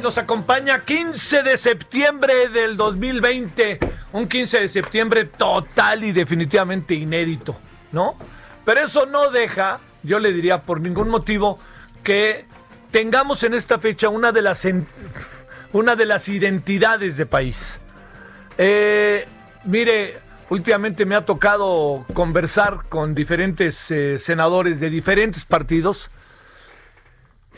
Nos acompaña 15 de septiembre del 2020, un 15 de septiembre total y definitivamente inédito, ¿no? Pero eso no deja, yo le diría por ningún motivo, que tengamos en esta fecha una de las, una de las identidades de país. Eh, mire, últimamente me ha tocado conversar con diferentes eh, senadores de diferentes partidos.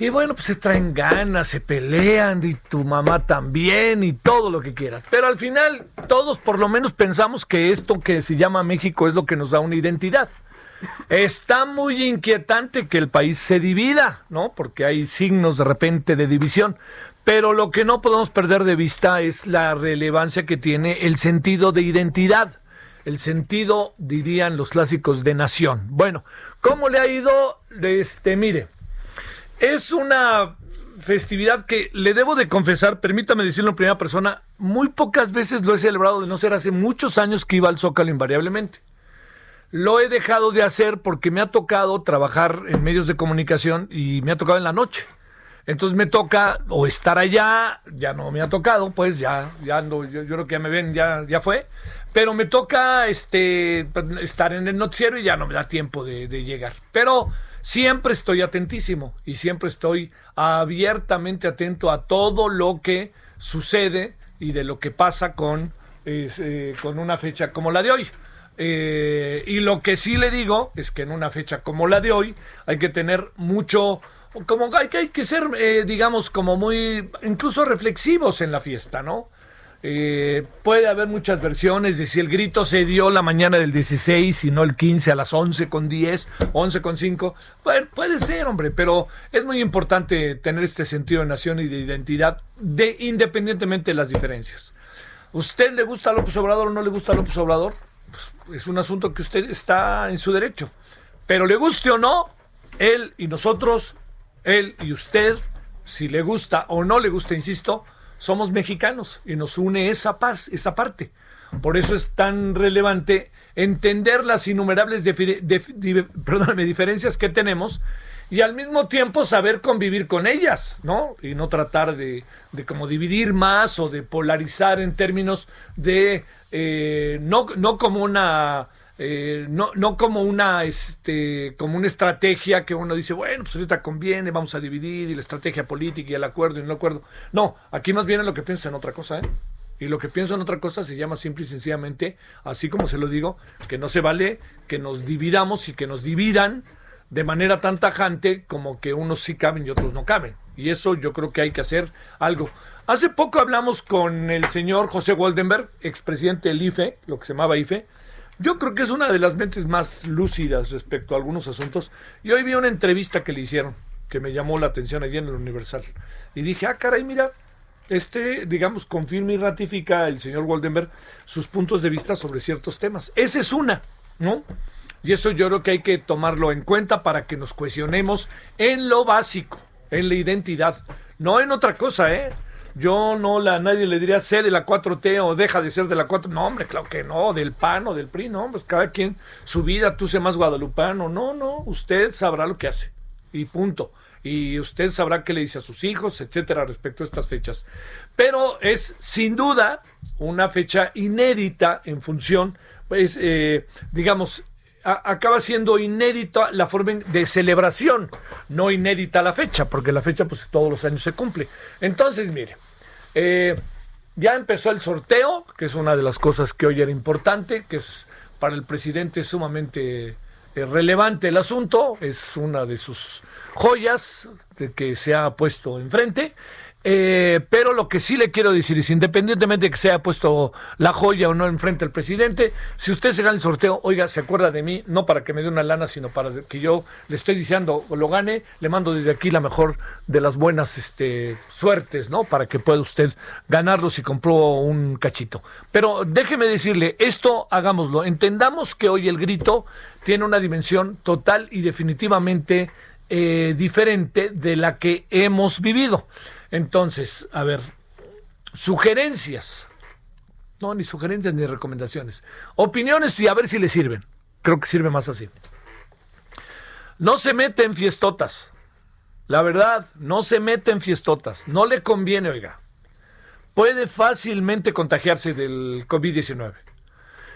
Y bueno, pues se traen ganas, se pelean y tu mamá también y todo lo que quieras. Pero al final todos por lo menos pensamos que esto que se llama México es lo que nos da una identidad. Está muy inquietante que el país se divida, ¿no? Porque hay signos de repente de división. Pero lo que no podemos perder de vista es la relevancia que tiene el sentido de identidad. El sentido, dirían los clásicos, de nación. Bueno, ¿cómo le ha ido? Este, mire. Es una festividad que le debo de confesar, permítame decirlo en primera persona, muy pocas veces lo he celebrado de no ser hace muchos años que iba al Zócalo invariablemente. Lo he dejado de hacer porque me ha tocado trabajar en medios de comunicación y me ha tocado en la noche. Entonces me toca o estar allá, ya no me ha tocado, pues ya, ya ando, yo, creo que ya me ven, ya, ya fue. Pero me toca este estar en el noticiero y ya no me da tiempo de llegar. Pero siempre estoy atentísimo y siempre estoy abiertamente atento a todo lo que sucede y de lo que pasa con, eh, con una fecha como la de hoy. Eh, y lo que sí le digo es que en una fecha como la de hoy hay que tener mucho, como hay que, hay que ser, eh, digamos, como muy, incluso reflexivos en la fiesta, ¿no? Eh, puede haber muchas versiones de si el grito se dio la mañana del 16 y no el 15 a las 11 con 10, 11 con 5. Bueno, puede ser, hombre, pero es muy importante tener este sentido de nación y de identidad de, independientemente de las diferencias. ¿Usted le gusta a López Obrador o no le gusta a López Obrador? Pues es un asunto que usted está en su derecho. Pero le guste o no, él y nosotros, él y usted, si le gusta o no le gusta, insisto, somos mexicanos y nos une esa paz, esa parte. Por eso es tan relevante entender las innumerables perdóname, diferencias que tenemos y al mismo tiempo saber convivir con ellas, ¿no? Y no tratar de, de como dividir más o de polarizar en términos de eh, no, no como una eh, no, no como una este como una estrategia que uno dice bueno pues ahorita conviene vamos a dividir y la estrategia política y el acuerdo y no acuerdo no aquí más bien es lo que pienso en otra cosa ¿eh? y lo que pienso en otra cosa se llama simple y sencillamente así como se lo digo que no se vale que nos dividamos y que nos dividan de manera tan tajante como que unos sí caben y otros no caben. Y eso yo creo que hay que hacer algo. Hace poco hablamos con el señor José Waldenberg expresidente del IFE lo que se llamaba IFE yo creo que es una de las mentes más lúcidas respecto a algunos asuntos. Y hoy vi una entrevista que le hicieron, que me llamó la atención allí en el Universal. Y dije, ah, caray, mira, este, digamos, confirma y ratifica el señor Waldenberg sus puntos de vista sobre ciertos temas. Esa es una, ¿no? Y eso yo creo que hay que tomarlo en cuenta para que nos cuestionemos en lo básico, en la identidad, no en otra cosa, ¿eh? Yo no la, nadie le diría sé de la 4T o deja de ser de la 4 No, hombre, claro que no, del PAN o del PRI, no, pues cada quien su vida, tú sé más guadalupano. No, no, usted sabrá lo que hace. Y punto. Y usted sabrá qué le dice a sus hijos, etcétera, respecto a estas fechas. Pero es sin duda una fecha inédita en función, pues, eh, digamos, acaba siendo inédita la forma de celebración, no inédita la fecha, porque la fecha pues todos los años se cumple. Entonces, mire, eh, ya empezó el sorteo, que es una de las cosas que hoy era importante, que es para el presidente sumamente eh, relevante el asunto, es una de sus joyas de que se ha puesto enfrente. Eh, pero lo que sí le quiero decir es, independientemente de que se haya puesto la joya o no enfrente al presidente, si usted se gana el sorteo, oiga, se acuerda de mí, no para que me dé una lana, sino para que yo le estoy diciendo lo gane, le mando desde aquí la mejor de las buenas este, suertes, ¿no? Para que pueda usted ganarlo si compró un cachito. Pero déjeme decirle, esto hagámoslo, entendamos que hoy el grito tiene una dimensión total y definitivamente eh, diferente de la que hemos vivido. Entonces, a ver, sugerencias. No, ni sugerencias ni recomendaciones. Opiniones y a ver si le sirven. Creo que sirve más así. No se mete en fiestotas. La verdad, no se mete en fiestotas. No le conviene, oiga. Puede fácilmente contagiarse del COVID-19.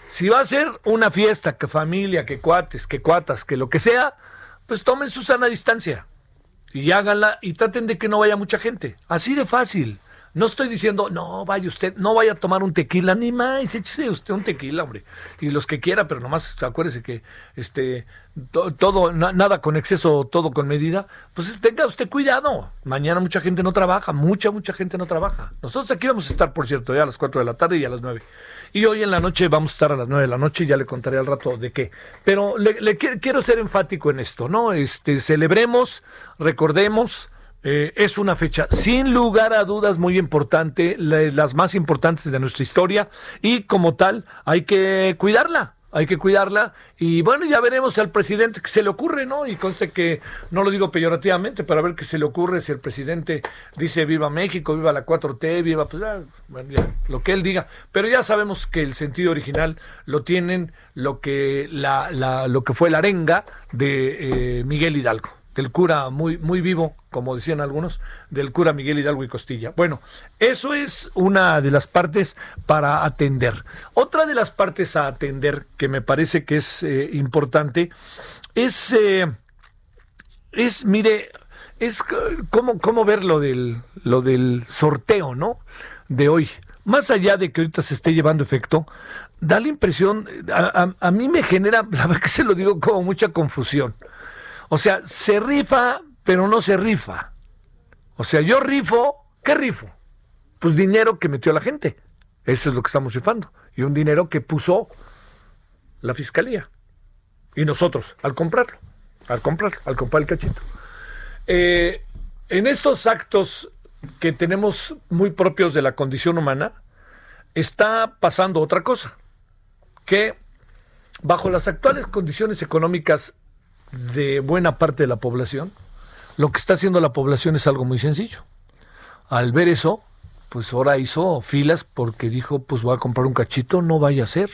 Si va a ser una fiesta, que familia, que cuates, que cuatas, que lo que sea, pues tomen su sana distancia y háganla y traten de que no vaya mucha gente. Así de fácil. No estoy diciendo, no, vaya usted, no vaya a tomar un tequila, ni más, échese usted un tequila, hombre. Y los que quiera, pero nomás acuérdese que este todo, nada con exceso, todo con medida. Pues tenga usted cuidado. Mañana mucha gente no trabaja, mucha, mucha gente no trabaja. Nosotros aquí vamos a estar, por cierto, ya a las 4 de la tarde y a las 9. Y hoy en la noche vamos a estar a las 9 de la noche y ya le contaré al rato de qué. Pero le, quiero ser enfático en esto, ¿no? Este, celebremos, recordemos. Eh, es una fecha sin lugar a dudas muy importante, las más importantes de nuestra historia y como tal hay que cuidarla hay que cuidarla. Y bueno, ya veremos al presidente que se le ocurre, ¿no? Y conste que no lo digo peyorativamente, para ver qué se le ocurre si el presidente dice viva México, viva la 4T, viva, pues bueno, ya, lo que él diga. Pero ya sabemos que el sentido original lo tienen lo que, la, la, lo que fue la arenga de eh, Miguel Hidalgo del cura muy, muy vivo, como decían algunos, del cura Miguel Hidalgo y Costilla. Bueno, eso es una de las partes para atender. Otra de las partes a atender que me parece que es eh, importante es, eh, es, mire, es cómo, cómo ver lo del, lo del sorteo, ¿no? De hoy. Más allá de que ahorita se esté llevando efecto, da la impresión, a, a mí me genera, la verdad que se lo digo como mucha confusión. O sea, se rifa, pero no se rifa. O sea, yo rifo, ¿qué rifo? Pues dinero que metió la gente. Eso es lo que estamos rifando. Y un dinero que puso la fiscalía. Y nosotros, al comprarlo. Al comprarlo, al comprar el cachito. Eh, en estos actos que tenemos muy propios de la condición humana, está pasando otra cosa. Que bajo las actuales condiciones económicas de buena parte de la población, lo que está haciendo la población es algo muy sencillo. Al ver eso, pues ahora hizo filas porque dijo, pues voy a comprar un cachito, no vaya a ser.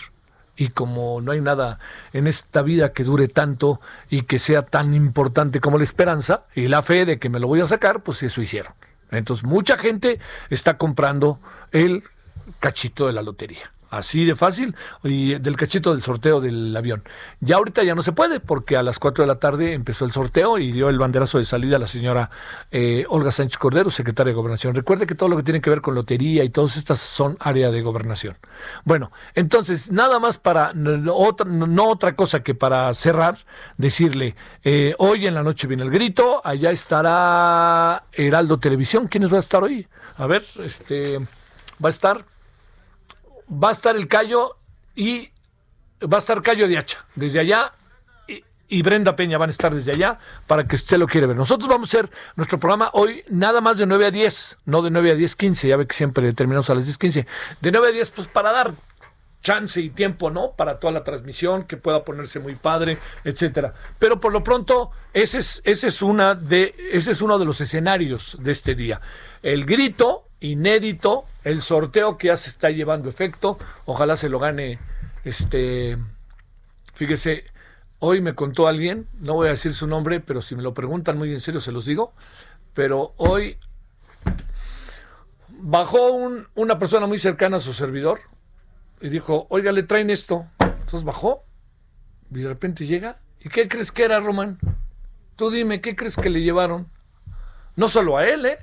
Y como no hay nada en esta vida que dure tanto y que sea tan importante como la esperanza y la fe de que me lo voy a sacar, pues eso hicieron. Entonces mucha gente está comprando el cachito de la lotería. Así de fácil. Y del cachito del sorteo del avión. Ya ahorita ya no se puede porque a las 4 de la tarde empezó el sorteo y dio el banderazo de salida a la señora eh, Olga Sánchez Cordero, secretaria de Gobernación. Recuerde que todo lo que tiene que ver con lotería y todas estas son área de gobernación. Bueno, entonces, nada más para, no otra, no otra cosa que para cerrar, decirle, eh, hoy en la noche viene el grito, allá estará Heraldo Televisión. ¿Quiénes va a estar hoy? A ver, este, va a estar va a estar el Cayo y va a estar Cayo de Hacha. Desde allá y, Brenda Peña van a estar desde allá para que usted lo quiera ver. Nosotros vamos a hacer nuestro programa hoy nada más de 9 a 10, no de 9 a 10, 15, ya ve que siempre terminamos a las 10, 15. De 9 a 10, pues para dar chance y tiempo, ¿no? Para toda la transmisión, que pueda ponerse muy padre, etcétera. Pero por lo pronto, ese es, ese es una de, ese es uno de los escenarios de este día. El grito inédito el sorteo que ya se está llevando efecto. Ojalá se lo gane este. Fíjese, hoy me contó alguien, no voy a decir su nombre, pero si me lo preguntan muy en serio se los digo. Pero hoy bajó un- una persona muy cercana a su servidor y dijo, oiga, le traen esto. Entonces bajó y de repente llega. ¿Y qué crees que era, Román? Tú dime, ¿qué crees que le llevaron? No solo a él, ¿eh?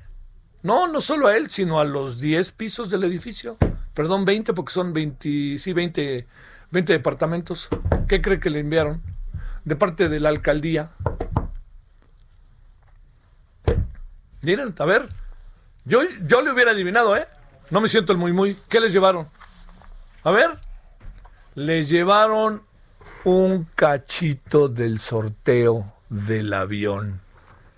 No, no solo a él, sino a los 10 pisos del edificio. Perdón, 20, porque son 20, sí, 20, 20 departamentos. ¿Qué cree que le enviaron? De parte de la alcaldía. Miren, a ver. Yo, yo le hubiera adivinado, ¿eh? No me siento el muy muy. ¿Qué les llevaron? A ver. Les llevaron un cachito del sorteo del avión.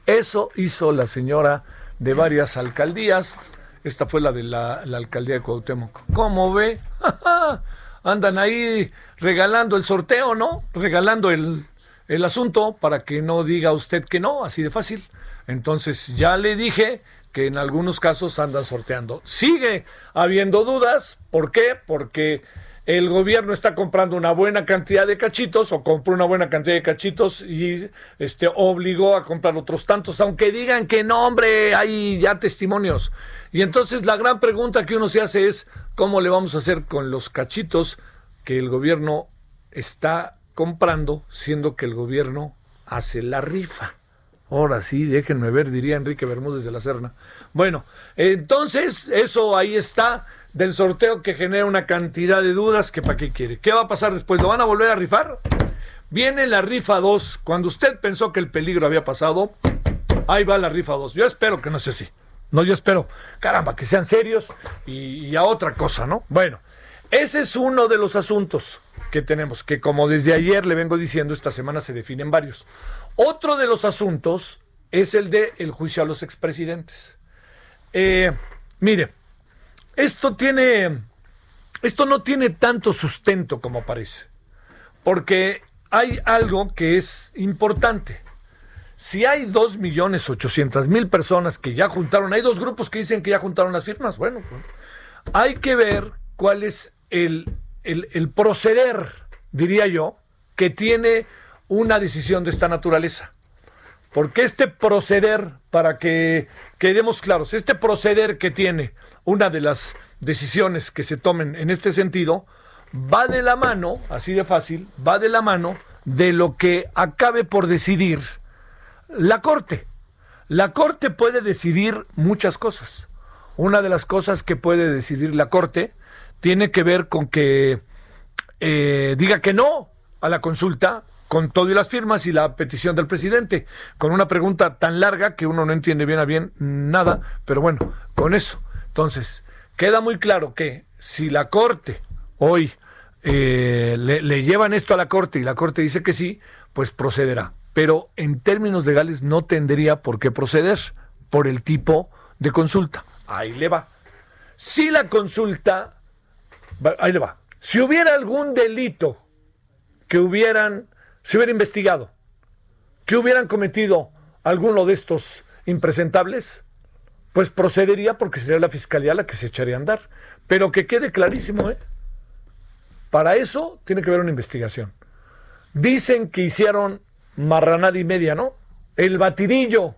Eso hizo la señora de varias alcaldías. Esta fue la de la, alcaldía de Cuauhtémoc. ¿Cómo ve? Andan ahí regalando el sorteo, ¿no? Regalando el, el asunto para que no diga usted que no, así de fácil. Entonces ya le dije que en algunos casos andan sorteando. Sigue habiendo dudas. ¿Por qué? Porque el gobierno está comprando una buena cantidad de cachitos o compró una buena cantidad de cachitos y este obligó a comprar otros tantos, aunque digan que no, hombre, hay ya testimonios. Y entonces la gran pregunta que uno se hace es cómo le vamos a hacer con los cachitos que el gobierno está comprando, siendo que el gobierno hace la rifa. Ahora sí, déjenme ver, diría Enrique Bermúdez de la Serna. Bueno, entonces eso ahí está del sorteo que genera una cantidad de dudas que para qué quiere. ¿Qué va a pasar después? ¿Lo van a volver a rifar? Viene la rifa 2. Cuando usted pensó que el peligro había pasado, ahí va la rifa 2. Yo espero que no sea así. No, yo espero, caramba, que sean serios y, a otra cosa, ¿no? Bueno, ese es uno de los asuntos que tenemos, que como desde ayer le vengo diciendo, esta semana se definen varios. Otro de los asuntos es el de el juicio a los expresidentes. Eh, mire, esto tiene, esto no tiene tanto sustento como parece, porque hay algo que es importante. Si hay 2.800.000 personas que ya juntaron, hay dos grupos que dicen que ya juntaron las firmas, bueno, pues, hay que ver cuál es el, el, el proceder, diría yo, que tiene una decisión de esta naturaleza. Porque este proceder, para que quedemos claros, este proceder que tiene una de las decisiones que se tomen en este sentido, va de la mano, así de fácil, va de la mano de lo que acabe por decidir la Corte. La Corte puede decidir muchas cosas. Una de las cosas que puede decidir la Corte tiene que ver con que eh, diga que no a la consulta con todo y las firmas y la petición del presidente, con una pregunta tan larga que uno no entiende bien a bien nada, pero bueno, con eso. Entonces, queda muy claro que si la Corte hoy eh, le, le llevan esto a la Corte y la Corte dice que sí, pues procederá. Pero en términos legales no tendría por qué proceder por el tipo de consulta. Ahí le va. Si la consulta, ahí le va. Si hubiera algún delito que hubieran, se hubiera investigado, que hubieran cometido alguno de estos impresentables, pues procedería porque sería la fiscalía la que se echaría a andar. Pero que quede clarísimo, ¿eh? Para eso tiene que haber una investigación. Dicen que hicieron marranada y media, ¿no? El batidillo.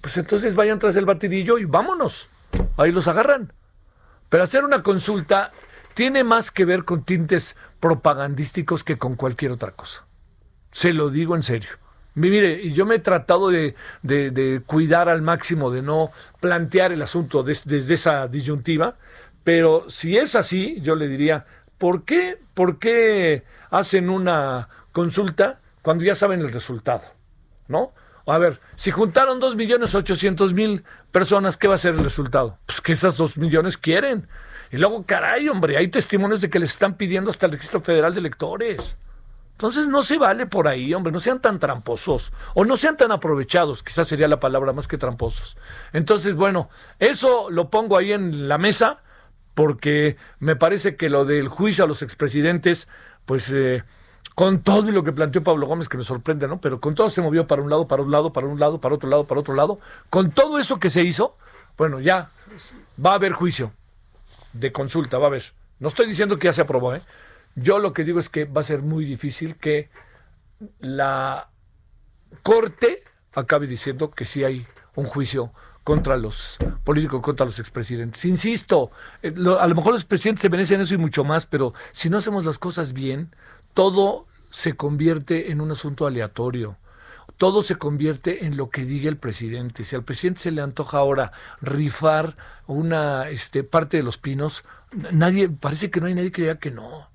Pues entonces vayan tras el batidillo y vámonos. Ahí los agarran. Pero hacer una consulta tiene más que ver con tintes propagandísticos que con cualquier otra cosa. Se lo digo en serio. Mi- Mire, yo me he tratado de, de- cuidar al máximo, de no plantear el asunto des- desde esa disyuntiva, pero si es así, yo le diría, ¿por qué, por qué hacen una consulta cuando ya saben el resultado? ¿No? A ver, si juntaron 2.800.000 personas, ¿qué va a ser el resultado? Pues que esas 2 millones quieren. Y luego, caray, hombre, hay testimonios de que les están pidiendo hasta el registro federal de electores. Entonces no se vale por ahí, hombre, no sean tan tramposos o no sean tan aprovechados, quizás sería la palabra más que tramposos. Entonces, bueno, eso lo pongo ahí en la mesa porque me parece que lo del juicio a los expresidentes, pues eh, con todo y lo que planteó Pablo Gómez, que me sorprende, ¿no? Pero con todo se movió para un lado, para un lado, para un lado, para otro lado, para otro lado. Con todo eso que se hizo, Bueno, ya va a haber juicio de consulta, va a haber. No estoy diciendo que ya se aprobó, ¿eh? Yo lo que digo es que va a ser muy difícil que la Corte acabe diciendo que sí hay un juicio contra los políticos, contra los expresidentes. Insisto, eh, a lo mejor los presidentes se merecen eso y mucho más, pero si no hacemos las cosas bien, todo se convierte en un asunto aleatorio. Todo se convierte en lo que diga el presidente. Si al presidente se le antoja ahora rifar una este, parte de los pinos, nadie, parece que no hay nadie que diga que no.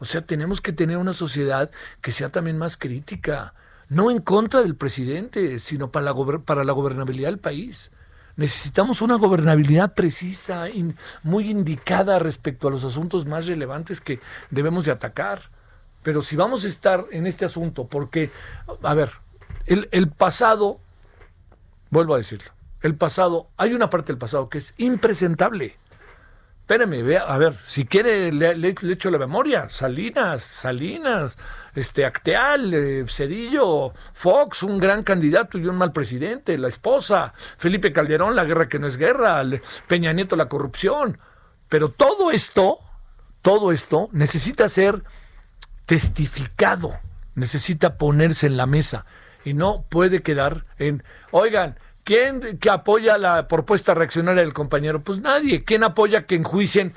O sea, tenemos que tener una sociedad que sea también más crítica, no en contra del presidente, sino para la, para la gobernabilidad del país. Necesitamos una gobernabilidad precisa, muy indicada respecto a los asuntos más relevantes que debemos de atacar. Pero si vamos a estar en este asunto, porque, a ver, el pasado, vuelvo a decirlo, el pasado, hay una parte del pasado que es impresentable espéreme, vea, a ver, si quiere le, echo la memoria, Salinas, Salinas, este Acteal, eh, Cedillo, Fox, un gran candidato y un mal presidente, la esposa, Felipe Calderón, la guerra que no es guerra, Peña Nieto, la corrupción. Pero todo esto, todo esto necesita ser testificado, necesita ponerse en la mesa y no puede quedar en, oigan, ¿Quién que apoya la propuesta reaccionaria del compañero? Pues nadie. ¿Quién apoya que enjuicien,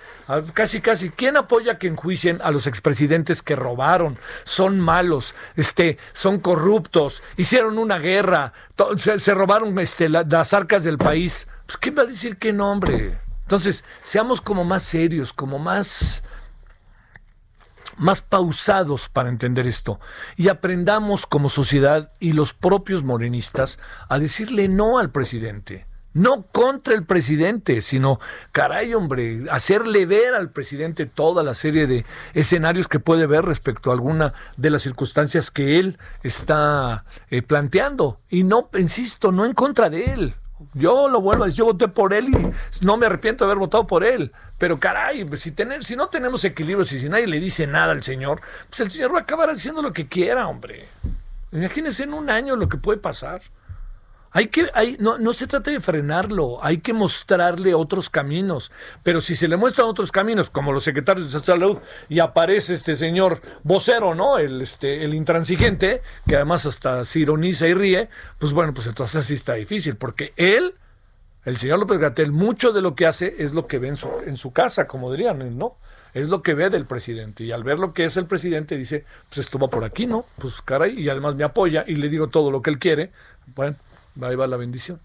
casi casi, quién apoya que enjuicien a los expresidentes que robaron? Son malos, este, son corruptos, hicieron una guerra, se, robaron este, las arcas del país. Pues ¿quién va a decir qué nombre? Entonces, seamos como más serios, como más más pausados para entender esto y aprendamos como sociedad y los propios morenistas a decirle no al presidente. No contra el presidente, sino, caray hombre, hacerle ver al presidente toda la serie de escenarios que puede ver respecto a alguna de las circunstancias que él está eh, planteando. Y no, insisto, no en contra de él. Yo lo vuelvo a decir, yo voté por él y no me arrepiento de haber votado por él. Pero caray, pues, si, tener, si no tenemos equilibrio, si, si nadie le dice nada al señor, pues el señor va a acabar haciendo lo que quiera, hombre. Imagínense en un año lo que puede pasar. Hay que, hay, no, no se trata de frenarlo, hay que mostrarle otros caminos. Pero si se le muestran otros caminos, como los secretarios de salud, y aparece este señor vocero, ¿no? El, este, el intransigente, que además hasta se ironiza y ríe, pues bueno, pues entonces así está difícil, porque él, el señor López Gatel, mucho de lo que hace es lo que ve en su, casa, como dirían, ¿no? es lo que ve del presidente. Y al ver lo que es el presidente, dice, pues esto va por aquí, ¿no? Pues caray, y además me apoya y le digo todo lo que él quiere. Bueno, Ahí va la bendición.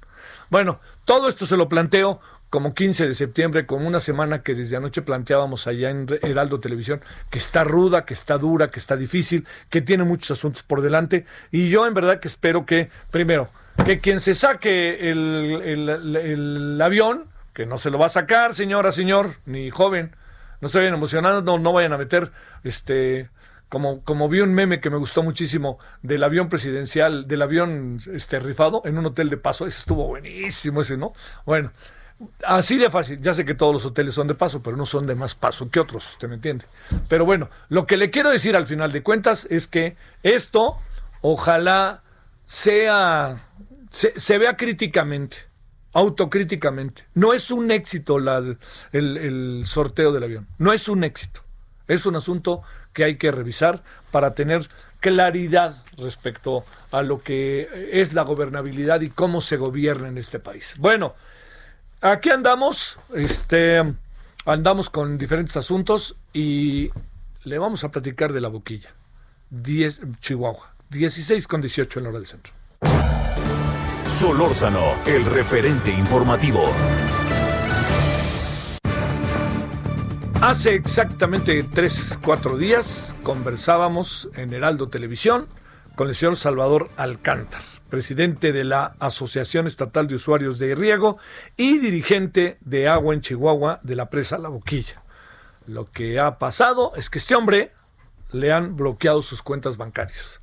Bueno, todo esto se lo planteo como 15 de septiembre, como una semana que desde anoche planteábamos allá en Heraldo Televisión, que está ruda, que está dura, que está difícil, que tiene muchos asuntos por delante. Y yo en verdad que espero que, primero, que quien se saque el, avión, que no se lo va a sacar, señora, señor, ni joven, no se vayan emocionando, no, no vayan a meter este como, como vi un meme que me gustó muchísimo del avión presidencial, del avión este, rifado en un hotel de paso. Ese estuvo buenísimo ese, ¿no? Bueno, así de fácil. Ya sé que todos los hoteles son de paso, pero no son de más paso que otros, usted me entiende. Pero bueno, lo que le quiero decir al final de cuentas es que esto ojalá sea, se, se vea críticamente autocríticamente. No es un éxito la, el, el sorteo del avión. No es un éxito. Es un asunto que hay que revisar para tener claridad respecto a lo que es la gobernabilidad y cómo se gobierna en este país. Bueno, aquí andamos, este, andamos con diferentes asuntos y le vamos a platicar de la boquilla. 10, Chihuahua, 16 con 18 en la hora del centro. Solórzano, el referente informativo. Hace exactamente tres, cuatro días conversábamos en Heraldo Televisión con el señor Salvador Alcántar, presidente de la Asociación Estatal de Usuarios de Riego y dirigente de agua en Chihuahua de la presa La Boquilla. Lo que ha pasado es que este hombre le han bloqueado sus cuentas bancarias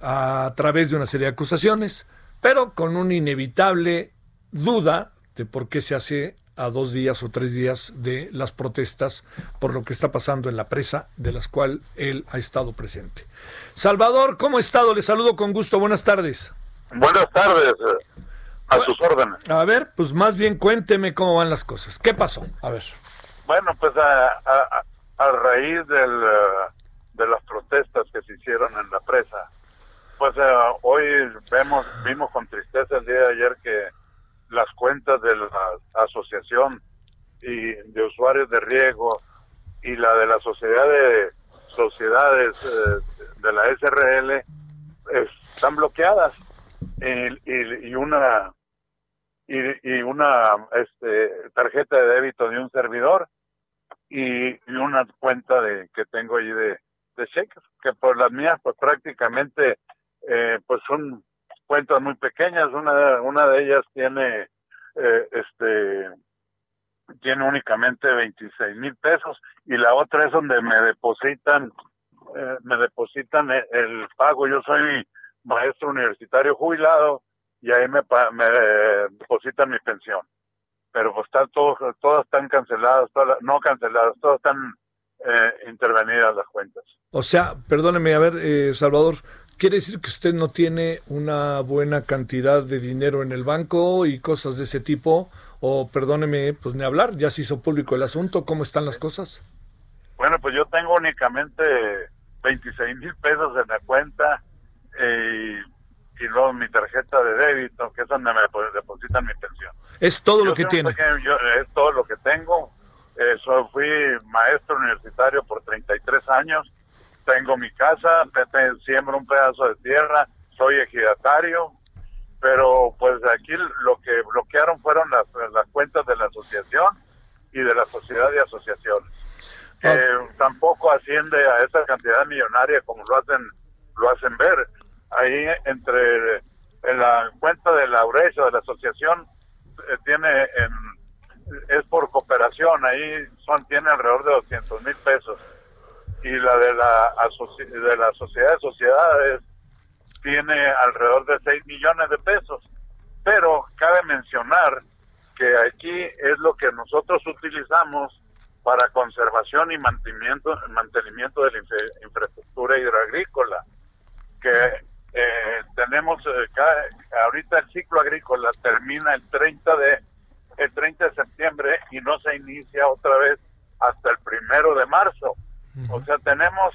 a través de una serie de acusaciones, pero con una inevitable duda de por qué se hace a dos días o tres días de las protestas por lo que está pasando en la presa, de las cuales él ha estado presente. Salvador, ¿cómo ha estado? Le saludo con gusto. Buenas tardes. Buenas tardes. A sus órdenes. A ver, pues más bien cuénteme cómo van las cosas. ¿Qué pasó? A ver. Bueno, pues a, a, a raíz del, eh, de las protestas que se hicieron en la presa, pues eh, hoy vemos, vimos con tristeza el día de ayer que las cuentas de la asociación y de usuarios de riego y la de la sociedad de sociedades eh, de la SRL están bloqueadas. Y, y una y, una este, tarjeta de débito de un servidor y, una cuenta de que tengo ahí de, de cheques que por las mías pues prácticamente eh, pues son cuentas muy pequeñas una una de ellas tiene eh, este tiene únicamente 26 mil pesos y la otra es donde me depositan eh, me depositan el, pago yo soy maestro universitario jubilado y ahí me, me depositan mi pensión pero pues están todos, todas están canceladas, todas, no canceladas, todas están eh, intervenidas las cuentas. O sea, perdóneme, a ver, eh, Salvador, ¿quiere decir que usted no tiene una buena cantidad de dinero en el banco y cosas de ese tipo? O perdóneme, pues ni hablar, ya se hizo público el asunto, ¿cómo están las cosas? Bueno, pues yo tengo únicamente 26 mil pesos en la cuenta eh, y luego mi tarjeta de débito, que es donde me depositan mi pensión. Es todo lo que tiene. es todo lo que tengo. Eso, fui maestro universitario por 33 años. Tengo mi casa, siembro un pedazo de tierra, soy ejidatario, pero pues aquí lo que bloquearon fueron las, las cuentas de la asociación y de la sociedad de asociaciones. Ah. tampoco asciende a esa cantidad millonaria como lo hacen lo hacen ver. Ahí entre en la cuenta de la URES o de la asociación eh, tiene es por cooperación, ahí son tiene alrededor de 200 mil pesos y la de la de la sociedad de sociedades tiene alrededor de 6 millones de pesos. Pero cabe mencionar que aquí es lo que nosotros utilizamos para conservación y mantenimiento, mantenimiento de la infraestructura hidroagrícola, que eh, tenemos eh, ahorita el ciclo agrícola termina el 30 de el 30 de septiembre y no se inicia otra vez hasta el primero de marzo. O sea, tenemos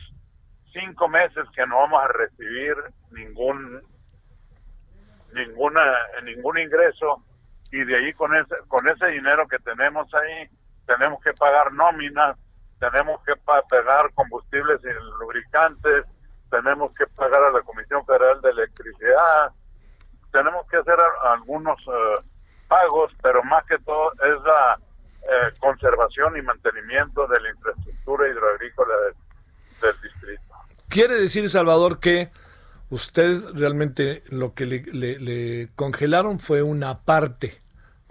cinco meses que no vamos a recibir ningún ninguna ningún ingreso. Y de ahí con ese con ese dinero que tenemos ahí tenemos que pagar nóminas, tenemos que pagar combustibles y lubricantes, tenemos que pagar a la Comisión Federal de Electricidad, tenemos que hacer algunos eh, pagos, pero más que todo es la eh, conservación y mantenimiento de la infraestructura hidroagrícola del, distrito. Quiere decir, Salvador, que usted realmente lo que le, congelaron fue una parte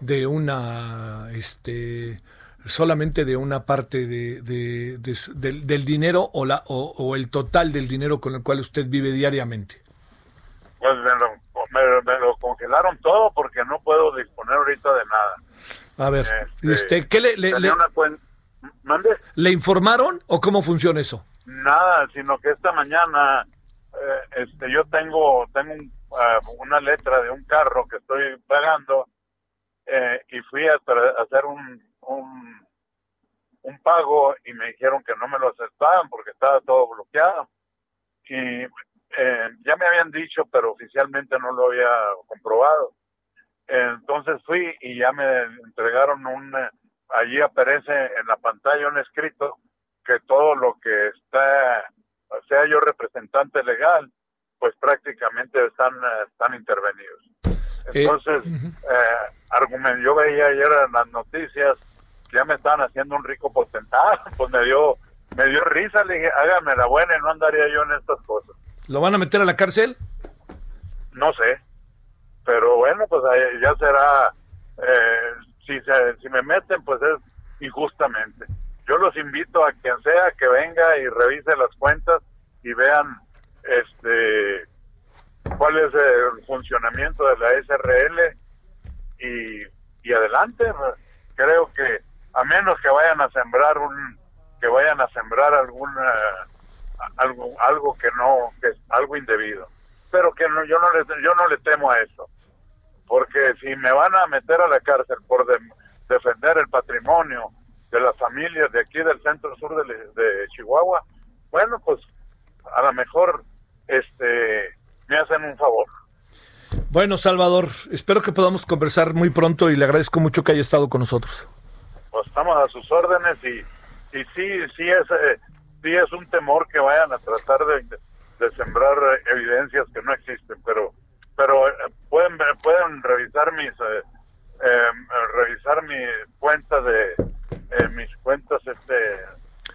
de una este solamente de una parte de, del, dinero o, la, o, el total del dinero con el cual usted vive diariamente? Pues me lo, congelaron todo porque no puedo disponer ahorita de nada. A ver, este, este ¿qué le, le, le, informaron o cómo funciona eso? Nada, sino que esta mañana eh, este, yo tengo, tengo ah, una letra de un carro que estoy pagando eh, y fui a hacer un, un, un pago y me dijeron que no me lo aceptaban porque estaba todo bloqueado. Y eh, ya me habían dicho, pero oficialmente no lo había comprobado. Entonces fui y ya me entregaron un, allí aparece en la pantalla un escrito que todo lo que está, sea yo representante legal, pues prácticamente están, están intervenidos. Eh, Entonces, eh, yo veía ayer en las noticias ya me estaban haciendo un rico porcentaje, pues me dio, me dio risa, le dije, hágame la buena y no andaría yo en estas cosas. ¿Lo van a meter a la cárcel? No sé, pero bueno, pues ya será, eh, si, se, si me meten, pues es injustamente. Yo los invito a quien sea que venga y revise las cuentas y vean este cuál es el funcionamiento de la SRL y, y adelante. Creo que a menos que vayan a sembrar un que vayan a sembrar alguna algo algo que no que es algo indebido pero que no, yo no le yo no le temo a eso porque si me van a meter a la cárcel por de- defender el patrimonio de las familias de aquí del centro sur de, de Chihuahua, bueno, pues a lo mejor este me hacen un favor. Bueno, Salvador, espero que podamos conversar muy pronto y le agradezco mucho que haya estado con nosotros. Pues estamos a sus órdenes y, y sí, sí es, eh, sí es un temor que vayan a tratar de, de sembrar evidencias que no existen, pero pero eh, pueden ver- pueden revisar mis eh, eh, revisar mi cuenta de eh, mis cuentas este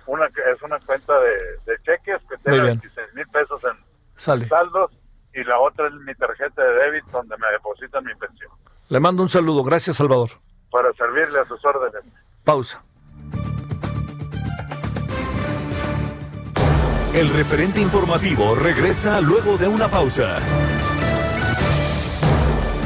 una es una cuenta de, de cheques que tiene bien. 26 mil pesos en Sale. saldos y la otra es mi tarjeta de débito donde me depositan mi pensión Le mando un saludo. Gracias, Salvador. para servirle a sus órdenes. Pausa. El referente informativo regresa luego de una pausa.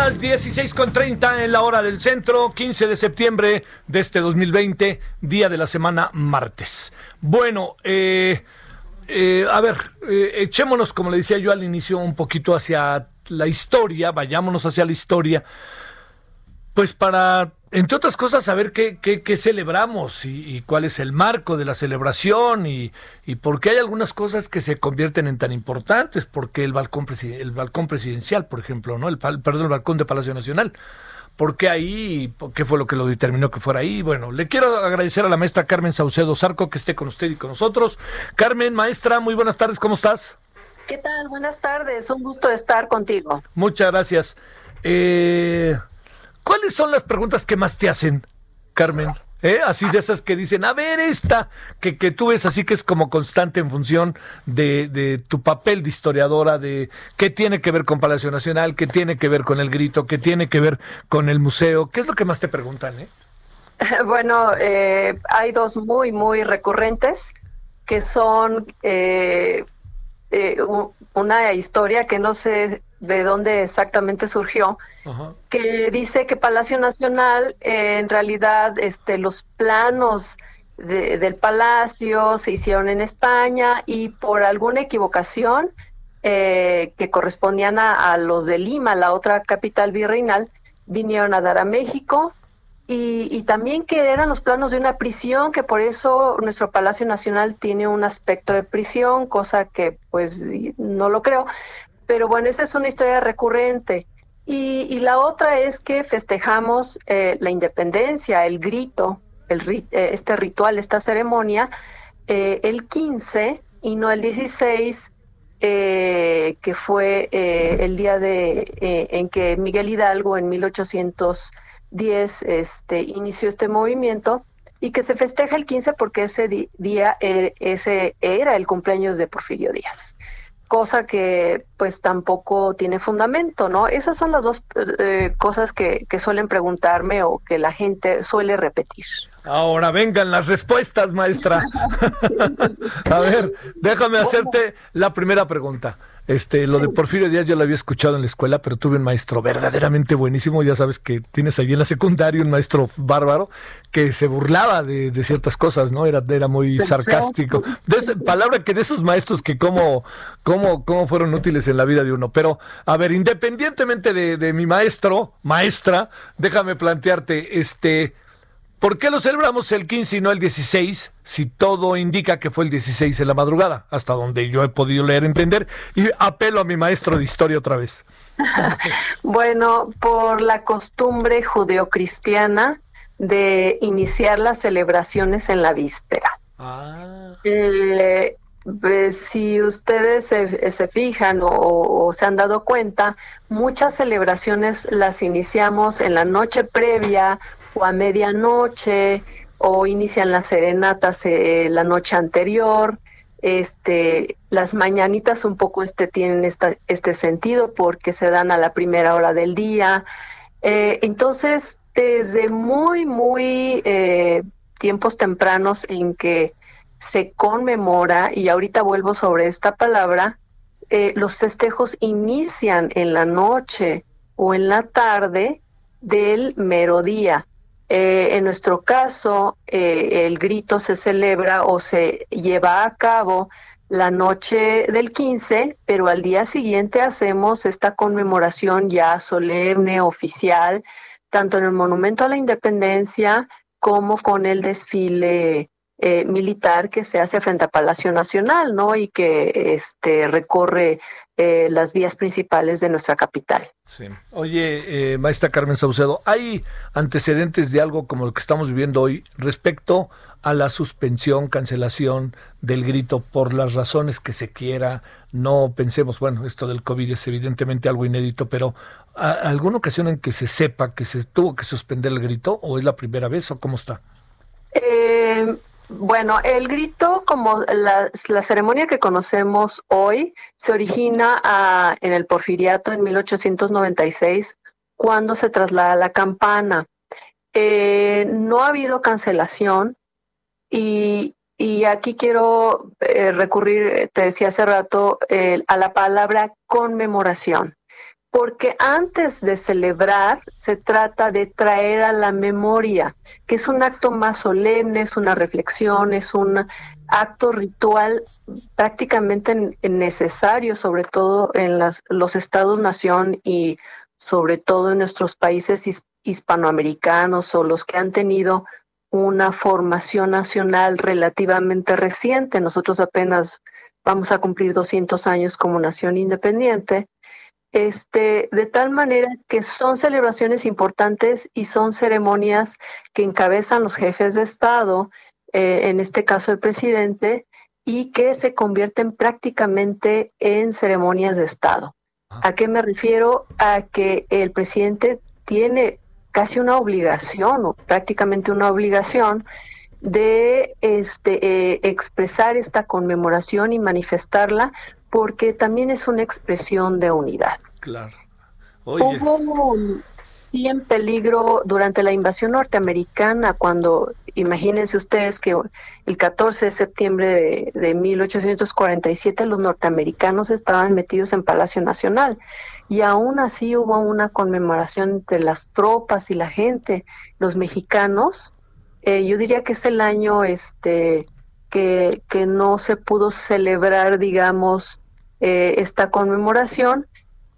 Las 16.30 en la hora del centro, 15 de septiembre de este 2020, día de la semana martes. Bueno, eh, eh, a ver, eh, echémonos, como le decía yo al inicio, un poquito hacia la historia, vayámonos hacia la historia, pues para, entre otras cosas, saber qué, qué, qué celebramos y, y cuál es el marco de la celebración y, y por qué hay algunas cosas que se convierten en tan importantes, porque el balcón, el balcón presidencial, por ejemplo, ¿no? El, perdón, el balcón de Palacio Nacional. ¿Por qué ahí? ¿Por ¿Qué fue lo que lo determinó que fuera ahí? Bueno, le quiero agradecer a la maestra Carmen Saucedo Zarco que esté con usted y con nosotros. Carmen, maestra, muy buenas tardes, ¿cómo estás? ¿Qué tal? Buenas tardes, un gusto estar contigo. Muchas gracias. Eh, ¿Cuáles son las preguntas que más te hacen, Carmen? ¿Eh? Así de esas que dicen, a ver, esta, que, que tú ves así que es como constante en función de, de tu papel de historiadora, de qué tiene que ver con Palacio Nacional, qué tiene que ver con el grito, qué tiene que ver con el museo. ¿Qué es lo que más te preguntan? Eh? Bueno, eh, hay dos muy, muy recurrentes que son eh, una historia que no sé de dónde exactamente surgió, Ajá. que dice que Palacio Nacional, eh, en realidad, este, los planos de- del palacio se hicieron en España y por alguna equivocación eh, que correspondían a, a los de Lima, la otra capital virreinal, vinieron a dar a México y, también que eran los planos de una prisión, que por eso nuestro Palacio Nacional tiene un aspecto de prisión, cosa que pues no lo creo, pero bueno, esa es una historia recurrente. Y, la otra es que festejamos eh, la independencia, el grito, el, ri- eh, este ritual, esta ceremonia, eh, el 15 y no el 16, eh, que fue el día de en que Miguel Hidalgo en 1810 este, inició este movimiento y que se festeja el 15 porque ese día eh, ese era el cumpleaños de Porfirio Díaz cosa que pues tampoco tiene fundamento, ¿no? Esas son las dos eh, cosas que, que suelen preguntarme o que la gente suele repetir. Ahora vengan las respuestas, maestra. a ver, déjame hacerte la primera pregunta. Este, lo de Porfirio Díaz yo lo había escuchado en la escuela, pero tuve un maestro verdaderamente buenísimo. Ya sabes que tienes ahí en la secundaria un maestro bárbaro que se burlaba de, de ciertas cosas, ¿no? Era, era muy sarcástico. De esa- palabra que de esos maestros que cómo, cómo, cómo fueron útiles en la vida de uno. Pero, a ver, independientemente de, de mi maestro, maestra, déjame plantearte, este, ¿Por qué lo celebramos el 15 y no el 16 si todo indica que fue el 16 en la madrugada? Hasta donde yo he podido leer, entender. Y apelo a mi maestro de historia otra vez. Bueno, por la costumbre judeocristiana de iniciar las celebraciones en la víspera. Ah. Eh, pues, si ustedes se, se fijan o, o se han dado cuenta, muchas celebraciones las iniciamos en la noche previa o a medianoche o inician las serenatas eh, la noche anterior. Este, las mañanitas un poco este tienen esta, este sentido porque se dan a la primera hora del día. Eh, entonces, desde muy, muy eh, tiempos tempranos en que se conmemora, y ahorita vuelvo sobre esta palabra, eh, los festejos inician en la noche o en la tarde del mero día. Eh, en nuestro caso, eh, el grito se celebra o se lleva a cabo la noche del 15, pero al día siguiente hacemos esta conmemoración ya solemne, oficial, tanto en el Monumento a la Independencia como con el desfile eh, militar que se hace frente a Palacio Nacional, ¿no? Y que este recorre eh, las vías principales de nuestra capital. Sí. Oye, eh, maestra Carmen Saucedo, ¿hay antecedentes de algo como lo que estamos viviendo hoy respecto a la suspensión, cancelación del grito por las razones que se quiera. No pensemos, bueno, esto del COVID es evidentemente algo inédito, pero ¿alguna ocasión en que se sepa que se tuvo que suspender el grito o es la primera vez o cómo está? Bueno, el grito, como la, ceremonia que conocemos hoy, se origina a, en el Porfiriato en 1896, cuando se traslada la campana. Eh, no ha habido cancelación, y, aquí quiero eh, recurrir, te decía hace rato, a la palabra conmemoración, porque antes de celebrar se trata de traer a la memoria, que es un acto más solemne, es una reflexión, es un acto ritual prácticamente necesario, sobre todo en los estados-nación y sobre todo en nuestros países hispanoamericanos o los que han tenido una formación nacional relativamente reciente. Nosotros apenas vamos a cumplir 200 años como nación independiente. Este, de tal manera que son celebraciones importantes y son ceremonias que encabezan los jefes de Estado, eh, en este caso el presidente, y que se convierten prácticamente en ceremonias de Estado. ¿A qué me refiero? A que el presidente tiene casi una obligación o prácticamente una obligación de este, eh, expresar esta conmemoración y manifestarla porque también es una expresión de unidad. Claro. Hubo sí en peligro durante la invasión norteamericana cuando, imagínense ustedes que el 14 de septiembre de, de 1847 los norteamericanos estaban metidos en Palacio Nacional y aún así hubo una conmemoración entre las tropas y la gente, los mexicanos. Eh, yo diría que es el año este que, que no se pudo celebrar, digamos, eh, esta conmemoración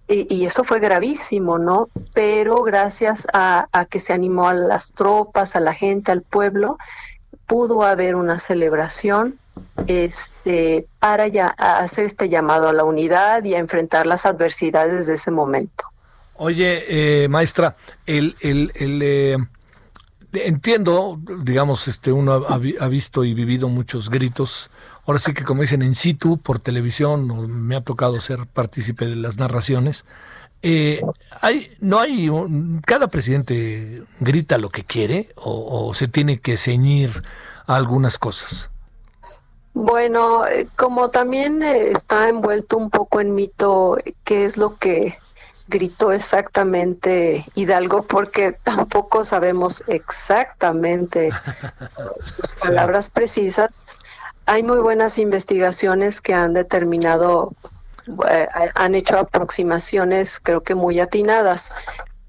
y, eso fue gravísimo, ¿no? Pero gracias a, a que se animó a las tropas, a la gente, al pueblo, pudo haber una celebración este, para ya hacer este llamado a la unidad y a enfrentar las adversidades de ese momento. Oye, eh, maestra, el, el, eh, entiendo, digamos, este, uno ha, visto y vivido muchos gritos. Ahora sí que como dicen en situ por televisión, me ha tocado ser partícipe de las narraciones. Eh, hay, no hay, cada presidente grita lo que quiere o, o se tiene que ceñir a algunas cosas. Bueno, eh, como también eh, está envuelto un poco en mito qué es lo que gritó exactamente Hidalgo, porque tampoco sabemos exactamente sus palabras precisas. Hay muy buenas investigaciones que han determinado, eh, han hecho aproximaciones creo que muy atinadas,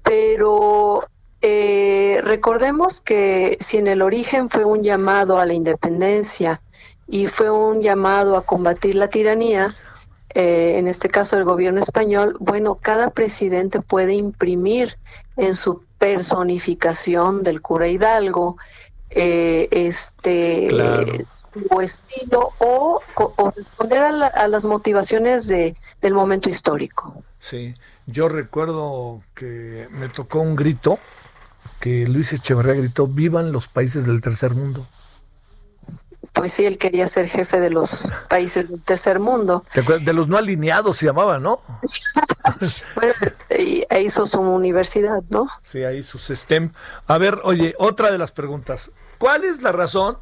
pero eh, recordemos que si en el origen fue un llamado a la independencia, y fue un llamado a combatir la tiranía, eh, en este caso el gobierno español, bueno, cada presidente puede imprimir en su personificación del cura Hidalgo eh, este su estilo o, responder a, las motivaciones de, del momento histórico. Sí, yo recuerdo que me tocó un grito que Luis Echeverría gritó, vivan los países del tercer mundo pues sí, él quería ser jefe de los países del tercer mundo. De los no alineados se llamaba, ¿no? bueno, y hizo su universidad, ¿no? Sí, ahí su STEM. A ver, oye, otra de las preguntas. ¿Cuál es la razón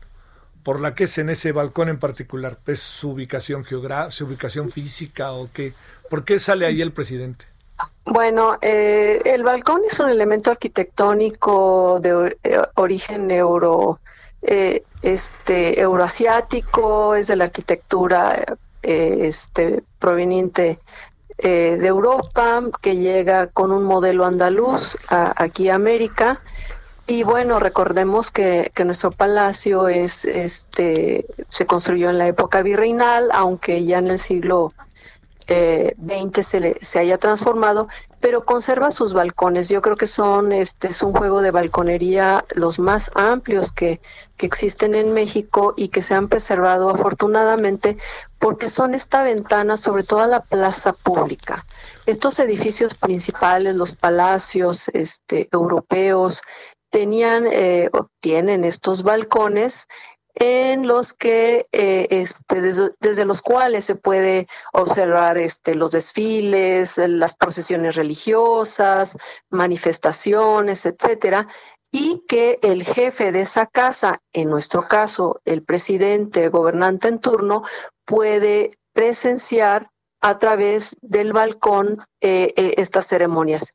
por la que es en ese balcón en particular? ¿Es su ubicación geográfica, su ubicación física o qué? ¿Por qué sale ahí el presidente? Bueno, eh, el balcón es un elemento arquitectónico de eh, origen euro eh, este euroasiático, es de la arquitectura eh, este proveniente de Europa, que llega con un modelo andaluz aquí a América. Y bueno, recordemos que, que, nuestro palacio es, este, se construyó en la época virreinal, aunque ya en el siglo eh, 20 se, se haya transformado, pero conserva sus balcones. Yo creo que son, este es un juego de balconería los más amplios que, que existen en México y que se han preservado afortunadamente porque son esta ventana sobre toda la plaza pública. Estos edificios principales, los palacios este, europeos, tenían eh, tienen estos balcones en los que eh, este, desde, los cuales se puede observar este, los desfiles, las procesiones religiosas, manifestaciones, etcétera, y que el jefe de esa casa, en nuestro caso el presidente, gobernante en turno, puede presenciar a través del balcón eh, eh, estas ceremonias.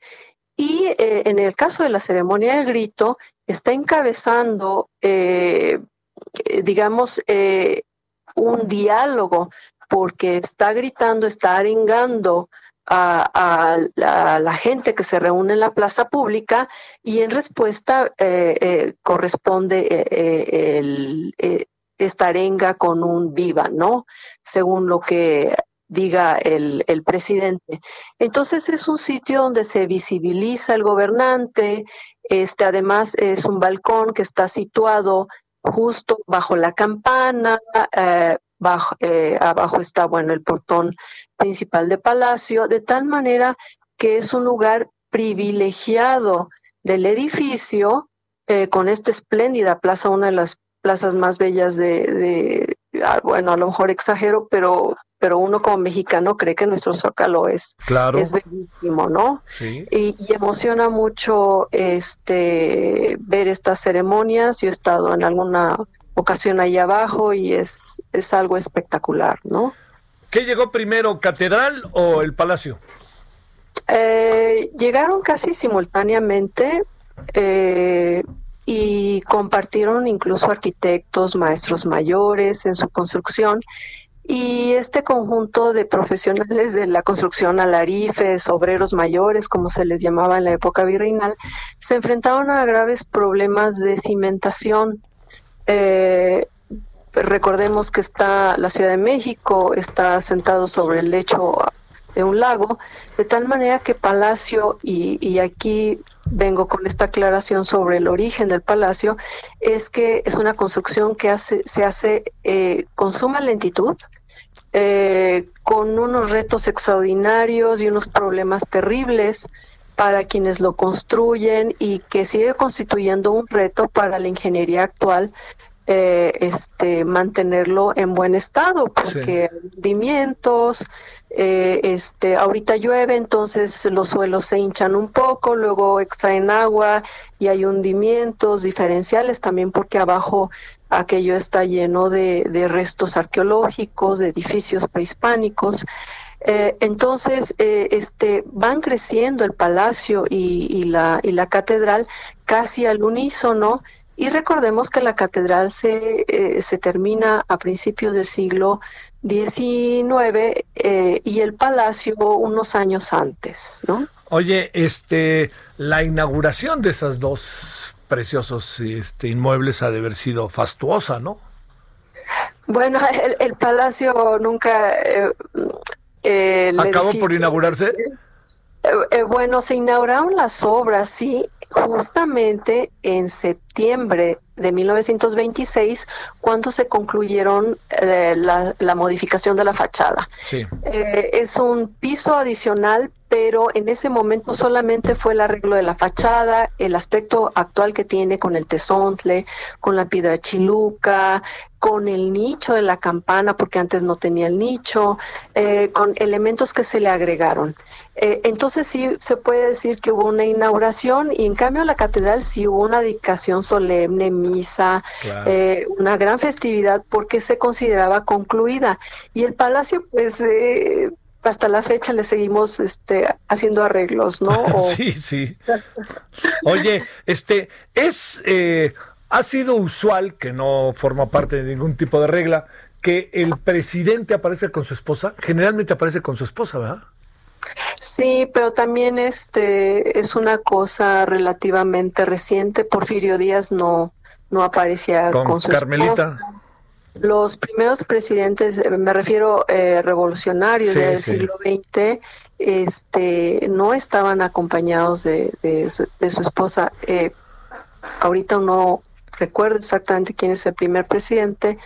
Y en el caso de la ceremonia del grito, está encabezando eh, digamos, eh, un diálogo, porque está gritando, está arengando a, la gente que se reúne en la plaza pública y en respuesta eh, corresponde el, esta arenga con un viva, ¿no? Según lo que diga el, el, presidente. Entonces es un sitio donde se visibiliza el gobernante, este además es un balcón que está situado justo bajo la campana, eh, bajo, eh, abajo está, bueno, el portón principal de Palacio, de tal manera que es un lugar privilegiado del edificio, eh, con esta espléndida plaza, una de las plazas más bellas de, ah, bueno, a lo mejor exagero, pero pero uno como mexicano cree que nuestro zócalo es, es bellísimo, ¿no? Sí. Y, emociona mucho este ver estas ceremonias. Yo he estado en alguna ocasión ahí abajo y es, es algo espectacular, ¿no? ¿Qué llegó primero, catedral o el palacio? Eh, llegaron casi simultáneamente eh, y compartieron incluso arquitectos, maestros mayores en su construcción y este conjunto de profesionales de la construcción alarifes, obreros mayores, como se les llamaba en la época virreinal, se enfrentaron a graves problemas de cimentación. Eh, recordemos que está la Ciudad de México, está sentado sobre el lecho de un lago, de tal manera que Palacio, y, y aquí vengo con esta aclaración sobre el origen del palacio, es que es una construcción que hace, se hace eh, con suma lentitud, eh, con unos retos extraordinarios y unos problemas terribles para quienes lo construyen y que sigue constituyendo un reto para la ingeniería actual eh, este mantenerlo en buen estado porque hundimientos eh, este ahorita llueve entonces los suelos se hinchan un poco luego extraen agua y hay hundimientos diferenciales también porque abajo aquello está lleno de, restos arqueológicos, de edificios prehispánicos. Eh, entonces, eh, este, van creciendo el palacio y, la, y la catedral casi al unísono. Y recordemos que la catedral se, eh, se termina a principios del siglo XIX y el palacio unos años antes, ¿no? Oye, este, la inauguración de esas dos preciosos este, inmuebles ha de haber sido fastuosa, ¿no? Bueno, el, palacio nunca... Eh, eh ¿Acabó por inaugurarse? Eh, eh, bueno, se inauguraron las obras, sí, justamente en septiembre de 1926, cuando se concluyeron la, la, modificación de la fachada. Sí. es un piso adicional pero en ese momento solamente fue el arreglo de la fachada, el aspecto actual que tiene con el tesontle, con la piedra chiluca, con el nicho de la campana, porque antes no tenía el nicho, eh, con elementos que se le agregaron. Eh, entonces sí se puede decir que hubo una inauguración y en cambio la catedral sí hubo una dedicación solemne, misa, eh, una gran festividad porque se consideraba concluida. Y el palacio pues hasta la fecha le seguimos este, haciendo arreglos, ¿no? sí, sí. Oye, este, es, eh, ha sido usual, que no forma parte de ningún tipo de regla, que el presidente aparece con su esposa. Generalmente aparece con su esposa, ¿verdad? Sí, pero también este es una cosa relativamente reciente. Porfirio Díaz no no aparecía con, su Carmelita. Los primeros presidentes, eh, me refiero eh, revolucionarios del siglo XX, este, no estaban acompañados de, de, su, esposa. Eh, ahorita no recuerdo exactamente quién es el primer presidente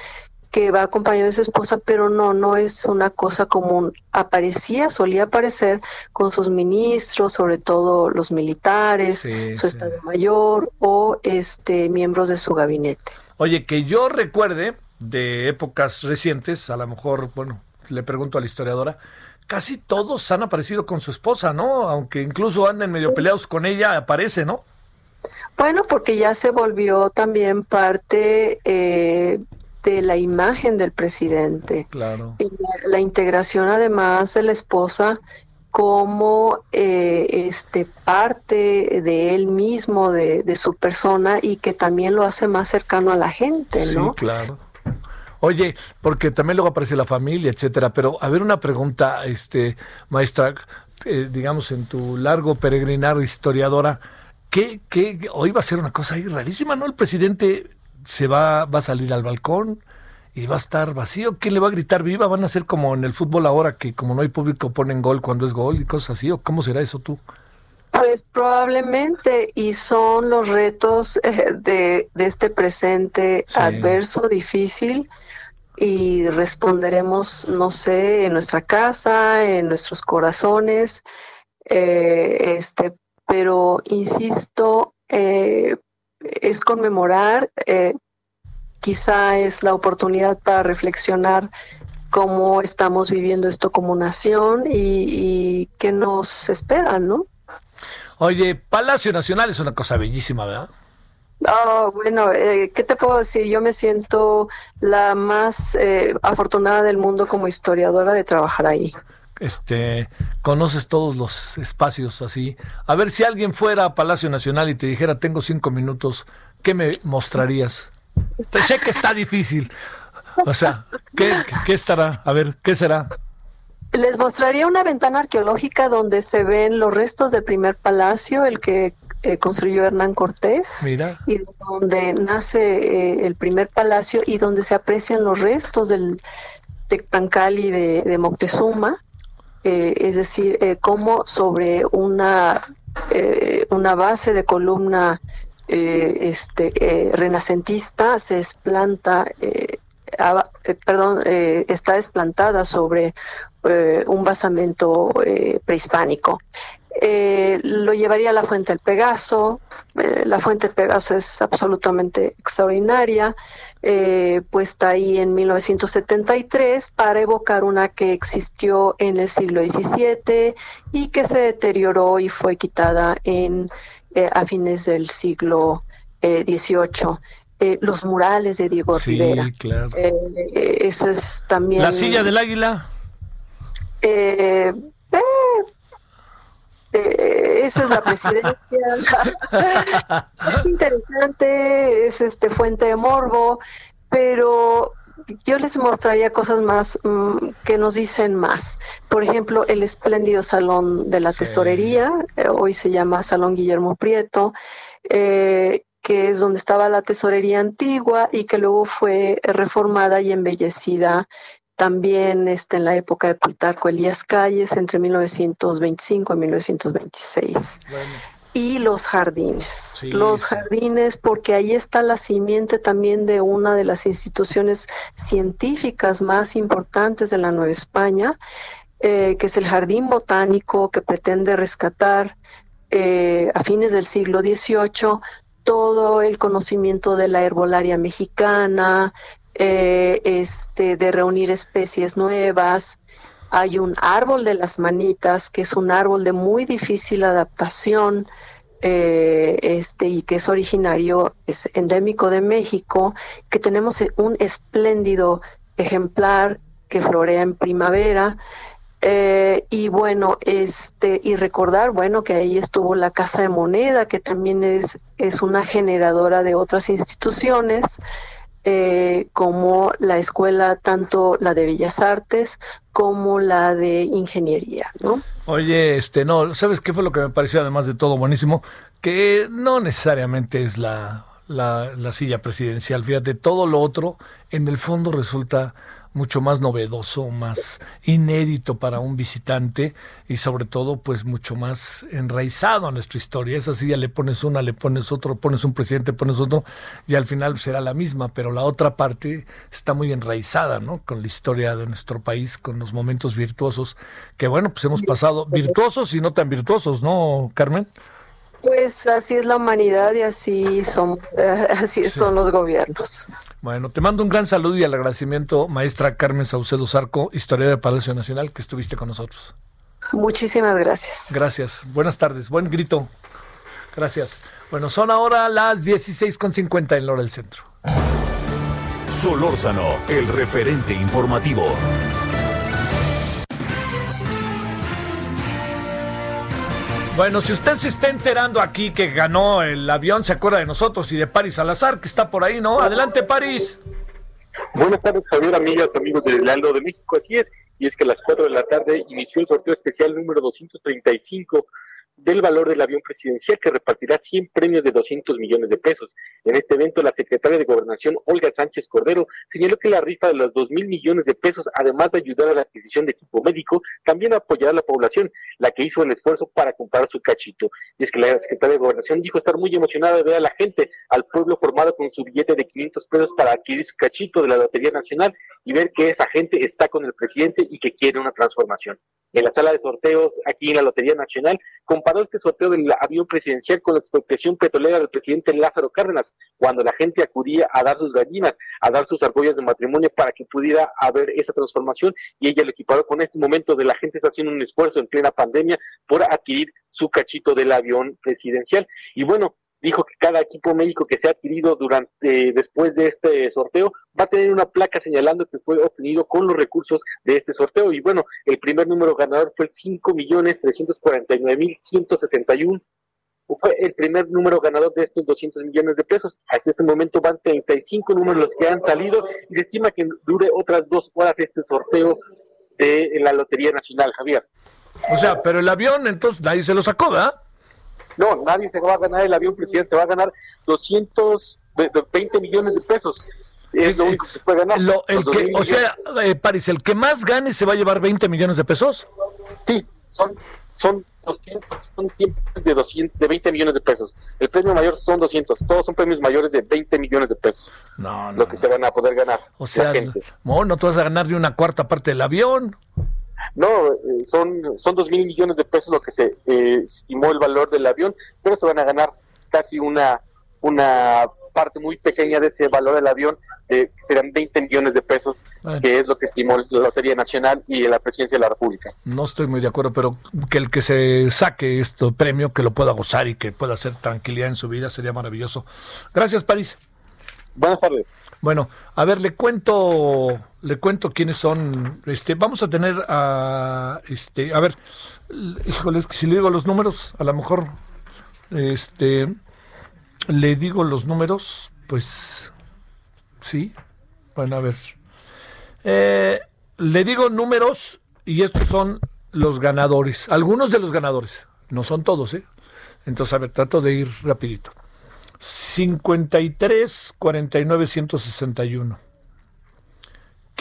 que va acompañado de su esposa, pero no, no es una cosa común. Aparecía, solía aparecer con sus ministros, sobre todo los militares, su Estado Mayor o este miembros de su gabinete. Oye, que yo recuerde de épocas recientes, a lo mejor, bueno, le pregunto a la historiadora, casi todos han aparecido con su esposa, ¿no? Aunque incluso anden medio peleados con ella, aparece, ¿no? Bueno, porque ya se volvió también parte eh, de la imagen del presidente. Claro. Y la, integración además de la esposa como eh, este parte de él mismo, de, de, su persona y que también lo hace más cercano a la gente, ¿no? Sí, claro. Oye, porque también luego aparece la familia, etcétera. Pero a ver una pregunta, este maestra, eh, digamos en tu largo peregrinar historiadora, ¿qué, qué hoy va a ser una cosa ahí rarísima, ¿no? El presidente se va, va a salir al balcón y va a estar vacío. ¿Quién le va a gritar viva? ¿Van a ser como en el fútbol ahora que como no hay público ponen gol cuando es gol y cosas así? ¿O cómo será eso tú? Pues probablemente, y son los retos eh, de, de, este presente adverso, difícil, y responderemos, no sé, en nuestra casa, en nuestros corazones, eh, este, pero insisto, eh, es conmemorar, eh, quizá es la oportunidad para reflexionar cómo estamos viviendo esto como nación y, qué nos espera, ¿no? Oye, Palacio Nacional es una cosa bellísima, ¿verdad? Oh, bueno, eh, ¿qué te puedo decir? Yo me siento la más eh, afortunada del mundo como historiadora de trabajar ahí este, conoces todos los espacios así. A ver si alguien fuera a Palacio Nacional y te dijera, tengo cinco minutos, ¿qué me mostrarías? sé que está difícil. O sea, ¿qué, ¿qué, estará? A ver, ¿qué será? Les mostraría una ventana arqueológica donde se ven los restos del primer palacio, el que eh, construyó Hernán Cortés. Mira. Y donde nace eh, el primer palacio y donde se aprecian los restos del Tecpancali de, de Moctezuma. Eh, es decir, eh, cómo sobre una, eh, una base de columna este, renacentista se desplanta, perdón, está desplantada sobre un basamento prehispánico. lo llevaría a la fuente del Pegaso. la fuente del Pegaso es absolutamente extraordinaria eh, puesta ahí en 1973 para evocar una que existió en el siglo XVII y que se deterioró y fue quitada en eh, a fines del siglo XVIII. Eh, los murales de Diego sí, Rivera. Claro. eso es también. La silla del águila. Eh, eh, esa es la presidencia. es interesante, es este fuente de morbo, pero yo les mostraría cosas más mm, que nos dicen más. Por ejemplo, el espléndido salón de la tesorería, eh, hoy se llama Salón Guillermo Prieto, eh, que es donde estaba la tesorería antigua y que luego fue reformada y embellecida también este, en la época de Plutarco Elías Calles, entre 1925 y 1926. Y los jardines. los jardines, porque ahí está la simiente también de una de las instituciones científicas más importantes de la Nueva España, eh, que es el Jardín Botánico, que pretende rescatar eh, a fines del siglo XVIII todo el conocimiento de la herbolaria mexicana, eh, este, de reunir especies nuevas. Hay un árbol de las manitas, que es un árbol de muy difícil adaptación, eh, este, y que es originario, es endémico de México, que tenemos un espléndido ejemplar que florea en primavera. Eh, y bueno, este, y recordar, bueno, que ahí estuvo la Casa de Moneda, que también es, es una generadora de otras instituciones, eh, como la escuela, tanto la de Bellas Artes como la de Ingeniería, ¿no? Oye, este, no, ¿sabes qué fue lo que me pareció además de todo buenísimo? Que no necesariamente es la, la, la silla presidencial, fíjate, todo lo otro en el fondo resulta mucho más novedoso, más inédito para un visitante y sobre todo pues mucho más enraizado a nuestra historia. Es así, ya le pones una, le pones otro, pones un presidente, pones otro y al final será la misma, pero la otra parte está muy enraizada, ¿no? Con la historia de nuestro país, con los momentos virtuosos que bueno, pues hemos pasado virtuosos y no tan virtuosos, ¿no, Carmen? Pues así es la humanidad y así son, así son los gobiernos. Bueno, te mando un gran saludo y el agradecimiento, maestra Carmen Saucedo Zarco, historiadora de Palacio Nacional, que estuviste con nosotros. Muchísimas gracias. Gracias. Buenas tardes. Buen grito. Gracias. Bueno, son ahora las 16.50 en Lora del Centro. Solórzano, el referente informativo. Bueno, si usted se está enterando aquí que ganó el avión, se acuerda de nosotros y de París Salazar, que está por ahí, ¿no? Adelante, París. Buenas tardes, Javier, amigas, amigos del Heraldo de México. Así es, y es que a las 4 de la tarde inició el sorteo especial número 235 del valor del avión presidencial que repartirá 100 premios de 200 millones de pesos. En este evento, la secretaria de Gobernación, Olga Sánchez Cordero, señaló que la rifa de los 2 mil millones de pesos, además de ayudar a la adquisición de equipo médico, también apoyará a la población, la que hizo el esfuerzo para comprar su cachito. Y es que la secretaria de Gobernación dijo estar muy emocionada de ver a la gente, al pueblo formado con su billete de 500 pesos para adquirir su cachito de la Lotería Nacional y ver que esa gente está con el presidente y que quiere una transformación. En la sala de sorteos aquí en la Lotería Nacional, este sorteo del avión presidencial con la expropiación petrolera del presidente Lázaro Cárdenas, cuando la gente acudía a dar sus gallinas, a dar sus argollas de matrimonio para que pudiera haber esa transformación y ella lo equiparó con este momento de la gente está haciendo un esfuerzo en plena pandemia por adquirir su cachito del avión presidencial. Y bueno, dijo que cada equipo médico que se ha adquirido durante después de este sorteo va a tener una placa señalando que fue obtenido con los recursos de este sorteo y bueno, el primer número ganador fue el 5 millones 349 mil 161 fue el primer número ganador de estos 200 millones de pesos. Hasta este momento van 35 números los que han salido y se estima que dure otras dos horas este sorteo de la Lotería Nacional, Javier. O sea, pero el avión entonces nadie se lo sacó, ¿verdad? No, nadie se va a ganar el avión presidente, se va a ganar 220 millones de pesos. Es lo único que se puede ganar. Lo- el que, o sea, eh, París, el que más gane se va a llevar 20 millones de pesos. Sí, son, son 200, son tiempos de, 200, de 20 millones de pesos. El premio mayor son 200, todos son premios mayores de 20 millones de pesos. No, Lo que se van a poder ganar. O sea, la gente. no, no te vas a ganar ni una cuarta parte del avión. No, eh, son, son 2 mil millones de pesos lo que se eh, estimó el valor del avión, pero se van a ganar casi una, una parte muy pequeña de ese valor del avión, eh, serán 20 millones de pesos, Bueno. que es lo que estimó la Lotería Nacional y la Presidencia de la República. No estoy muy de acuerdo, pero que el que se saque este premio, que lo pueda gozar y que pueda hacer tranquilidad en su vida, sería maravilloso. Gracias, París. Buenas tardes. Bueno, a ver, le cuento, le cuento quiénes son. Este, vamos a tener a, este, a ver, híjole, es que si le digo los números, a lo mejor, este, le digo los números, pues, sí. Bueno, a ver, Eh, le digo números y estos son los ganadores, algunos de los ganadores, no son todos, ¿eh? Entonces, a ver, trato de ir rapidito. 53 49 161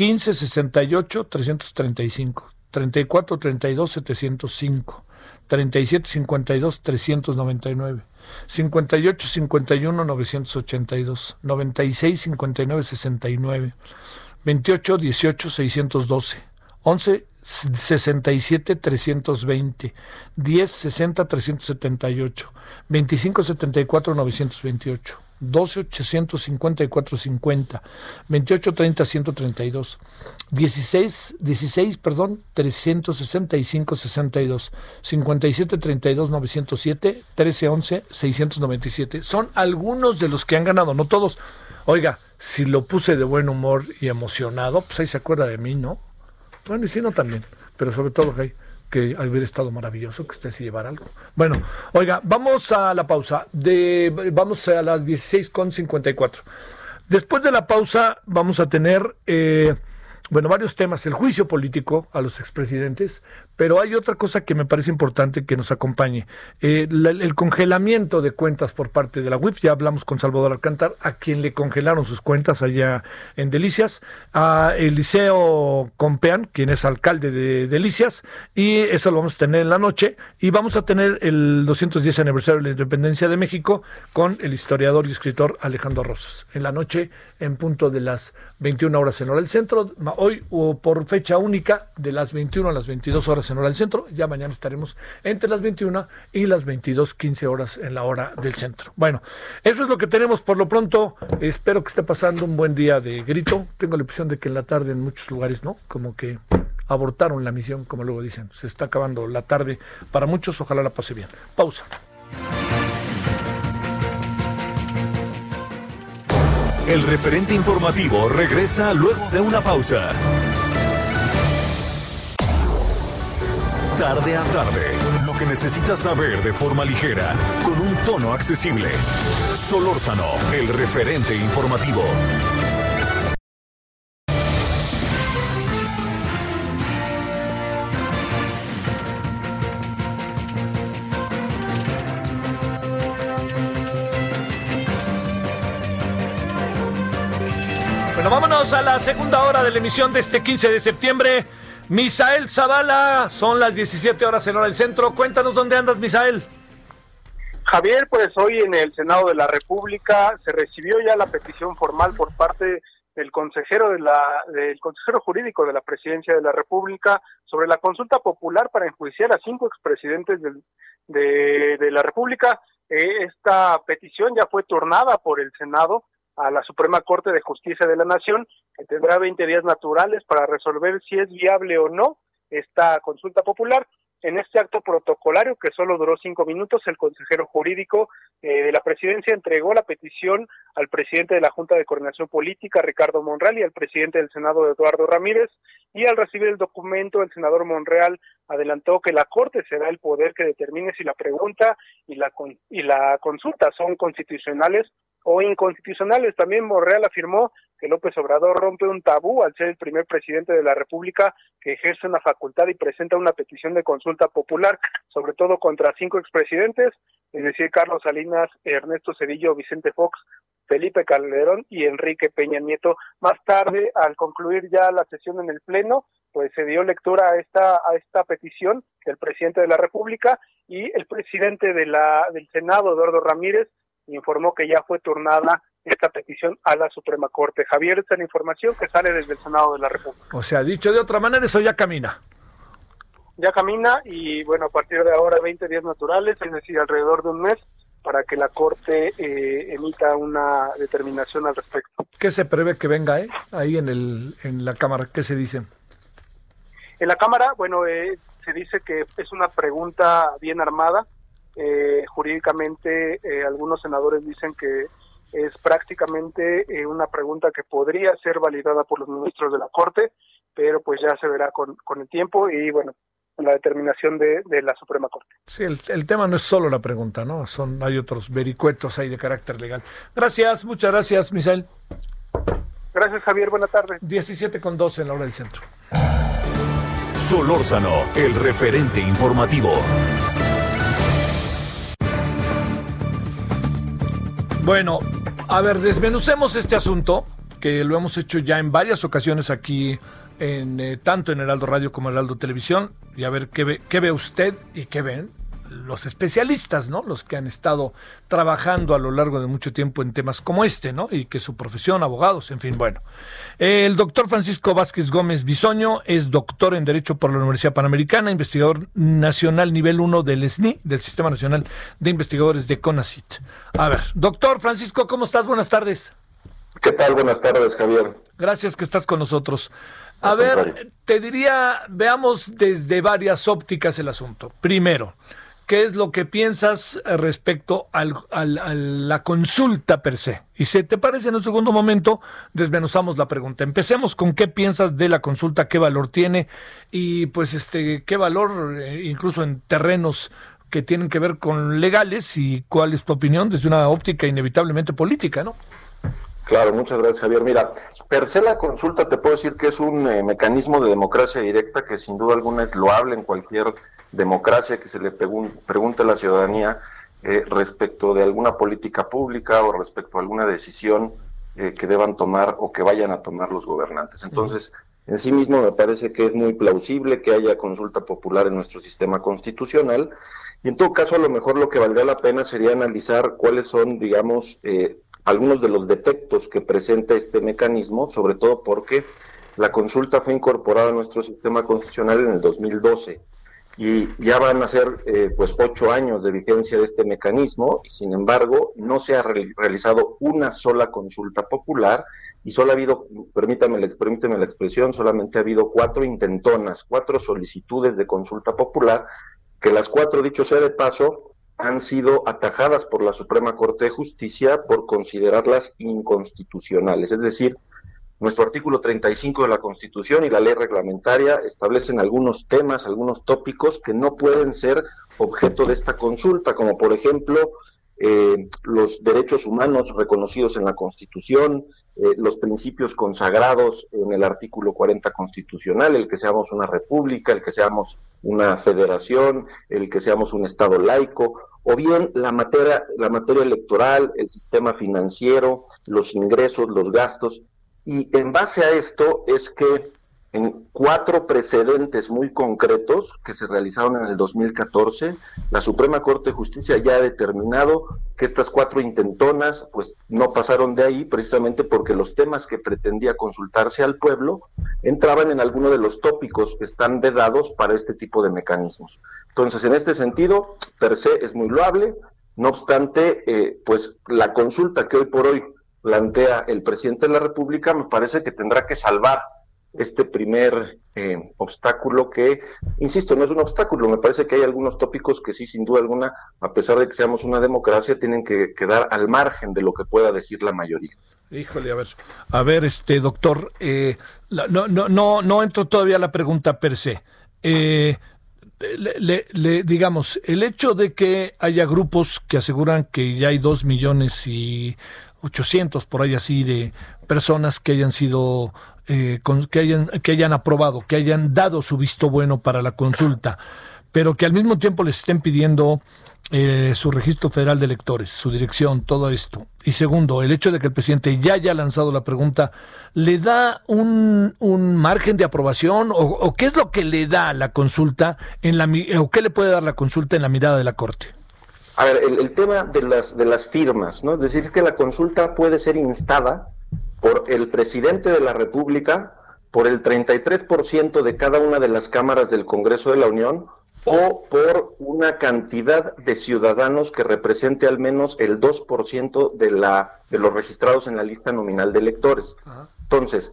15 68 335 34 32 705 37 52 399 58 51 982 96 59 69 28 18 612 11 67 320 10 60 378 25 74 928 12 854 50 28 30 132 16 16 perdón 365 62 57 32 907 13 11 697 son algunos de los que han ganado no todos oiga si lo puse de buen humor y emocionado pues ahí se acuerda de mí no bueno, y si no también. pero sobre todo que, que hubiera estado maravilloso que usted se llevara algo. Bueno, oiga, vamos a la pausa. De, vamos a las 16.54. Después de la pausa vamos a tener... Eh, bueno, varios temas, el juicio político a los expresidentes, pero hay otra cosa que me parece importante que nos acompañe, eh, el congelamiento de cuentas por parte de la UIF, ya hablamos con Salvador Alcántar, a quien le congelaron sus cuentas allá en Delicias, a Eliseo Compeán, quien es alcalde de Delicias, y eso lo vamos a tener en la noche, y vamos a tener el 210 aniversario de la independencia de México con el historiador y escritor Alejandro Rosas, en la noche en punto de las 21 horas en hora del centro, hoy o por fecha única de las 21 a las 22 horas en hora del centro. Ya mañana estaremos entre las 21 y las 22, 15 horas en la hora del centro. Bueno, eso es lo que tenemos por lo pronto. Espero que esté pasando un buen día de grito. Tengo la impresión de que en la tarde en muchos lugares, ¿no? Como que abortaron la misión, como luego dicen. Se está acabando la tarde para muchos. Ojalá la pase bien. Pausa. El referente informativo regresa luego de una pausa. Tarde a tarde, lo que necesitas saber de forma ligera, con un tono accesible. Solórzano, el referente informativo. Bueno, vámonos a la segunda hora de la emisión de este 15 de septiembre. Misael Zavala, son las 17 horas en hora del centro. Cuéntanos dónde andas, Misael. Javier, pues hoy en el Senado de la República se recibió ya la petición formal por parte del consejero de la del consejero jurídico de la Presidencia de la República sobre la consulta popular para enjuiciar a cinco expresidentes de, de la República. Eh, esta petición ya fue turnada por el Senado a la Suprema Corte de Justicia de la Nación, que tendrá 20 días naturales para resolver si es viable o no esta consulta popular. En este acto protocolario, que solo duró cinco minutos, el consejero jurídico eh, de la presidencia entregó la petición al presidente de la Junta de Coordinación Política, Ricardo Monreal, y al presidente del Senado, Eduardo Ramírez. Y al recibir el documento, el senador Monreal adelantó que la Corte será el poder que determine si la pregunta y la, y la consulta son constitucionales o inconstitucionales. También Monreal afirmó que López Obrador rompe un tabú al ser el primer presidente de la República que ejerce una facultad y presenta una petición de consulta popular, sobre todo contra cinco expresidentes, es decir, Carlos Salinas, Ernesto Cedillo, Vicente Fox, Felipe Calderón y Enrique Peña Nieto. Más tarde, al concluir ya la sesión en el Pleno, pues se dio lectura a esta, a esta petición del presidente de la República y el presidente de la, del Senado, Eduardo Ramírez, informó que ya fue turnada esta petición a la Suprema Corte. Javier, esta es la información que sale desde el Senado de la República. O sea, dicho de otra manera, eso ya camina. Ya camina y bueno, a partir de ahora 20 días naturales, es decir, alrededor de un mes, para que la Corte eh, emita una determinación al respecto. ¿Qué se prevé que venga eh? ahí en, el, en la Cámara? ¿Qué se dice? En la Cámara, bueno, eh, se dice que es una pregunta bien armada, eh, jurídicamente eh, algunos senadores dicen que es prácticamente eh, una pregunta que podría ser validada por los ministros de la Corte, pero pues ya se verá con, con el tiempo y bueno, la determinación de, de la Suprema Corte. Sí, el, el, tema no es solo la pregunta, ¿no? Son, hay otros vericuetos ahí de carácter legal. Gracias, muchas gracias, Misael. Gracias, Javier. Buenas tardes. 17 con 12 en la hora del centro. Solórzano, el referente informativo. Bueno, a ver, desmenucemos este asunto, que lo hemos hecho ya en varias ocasiones aquí, en, eh, tanto en Heraldo Radio como en Heraldo Televisión, y a ver qué ve, qué ve usted y qué ven los especialistas, ¿no? Los que han estado trabajando a lo largo de mucho tiempo en temas como este, ¿no? Y que su profesión, abogados, en fin, bueno. El doctor Francisco Vázquez Gómez Bisoño es doctor en Derecho por la Universidad Panamericana, investigador nacional nivel 1 del SNI, del Sistema Nacional de Investigadores de CONACIT. A ver, doctor Francisco, ¿cómo estás? Buenas tardes. ¿Qué tal? Buenas tardes, Javier. Gracias que estás con nosotros. A ver, te diría, veamos desde varias ópticas el asunto. Primero, ¿qué es lo que piensas respecto al, al, a la consulta per se? Y si te parece, en un segundo momento desmenuzamos la pregunta. Empecemos con qué piensas de la consulta, qué valor tiene y pues este qué valor eh, incluso en terrenos que tienen que ver con legales y cuál es tu opinión desde una óptica inevitablemente política, ¿no? Claro, muchas gracias Javier. Mira, per se la consulta te puedo decir que es un eh, mecanismo de democracia directa que sin duda alguna es loable en cualquier democracia que se le pregunte a la ciudadanía eh, respecto de alguna política pública o respecto a alguna decisión eh, que deban tomar o que vayan a tomar los gobernantes. Entonces, en sí mismo me parece que es muy plausible que haya consulta popular en nuestro sistema constitucional y en todo caso a lo mejor lo que valdría la pena sería analizar cuáles son, digamos, eh, algunos de los defectos que presenta este mecanismo, sobre todo porque la consulta fue incorporada a nuestro sistema constitucional en el 2012 y ya van a ser eh, pues ocho años de vigencia de este mecanismo y sin embargo no se ha realizado una sola consulta popular y solo ha habido, permítame, permítame la expresión, solamente ha habido cuatro intentonas, cuatro solicitudes de consulta popular, que las cuatro, dicho sea de paso, han sido atajadas por la Suprema Corte de Justicia por considerarlas inconstitucionales. Es decir, nuestro artículo 35 de la Constitución y la ley reglamentaria establecen algunos temas, algunos tópicos que no pueden ser objeto de esta consulta, como por ejemplo eh, los derechos humanos reconocidos en la Constitución, eh, los principios consagrados en el artículo 40 constitucional, el que seamos una república, el que seamos una federación, el que seamos un Estado laico, o bien la materia, la materia electoral, el sistema financiero, los ingresos, los gastos. Y en base a esto es que en cuatro precedentes muy concretos que se realizaron en el 2014, la Suprema Corte de Justicia ya ha determinado que estas cuatro intentonas pues no pasaron de ahí precisamente porque los temas que pretendía consultarse al pueblo entraban en alguno de los tópicos que están vedados para este tipo de mecanismos. Entonces, en este sentido, per se es muy loable, no obstante, eh, pues la consulta que hoy por hoy plantea el presidente de la República me parece que tendrá que salvar este primer eh, obstáculo que, insisto, no es un obstáculo, me parece que hay algunos tópicos que sí, sin duda alguna, a pesar de que seamos una democracia, tienen que quedar al margen de lo que pueda decir la mayoría. Híjole, a ver, a ver, este doctor, eh, no, no, no, no entro todavía a la pregunta per se. Eh, le, digamos, el hecho de que haya grupos que aseguran que ya hay dos millones y ochocientos por ahí así de personas que hayan sido eh, que, hayan, que hayan aprobado, que hayan dado su visto bueno para la consulta, pero que al mismo tiempo les estén pidiendo eh, su registro federal de electores, su dirección, todo esto. Y segundo, el hecho de que el presidente ya haya lanzado la pregunta, ¿le da un, un margen de aprobación o, qué es lo que le da la consulta en la, o qué le puede dar la consulta en la mirada de la Corte? A ver, el, el tema de las, de las firmas, ¿no? Es decir, que la consulta puede ser instada por el presidente de la República, por el 33% de cada una de las cámaras del Congreso de la Unión o por una cantidad de ciudadanos que represente al menos el 2% de, la, de los registrados en la lista nominal de electores. Entonces,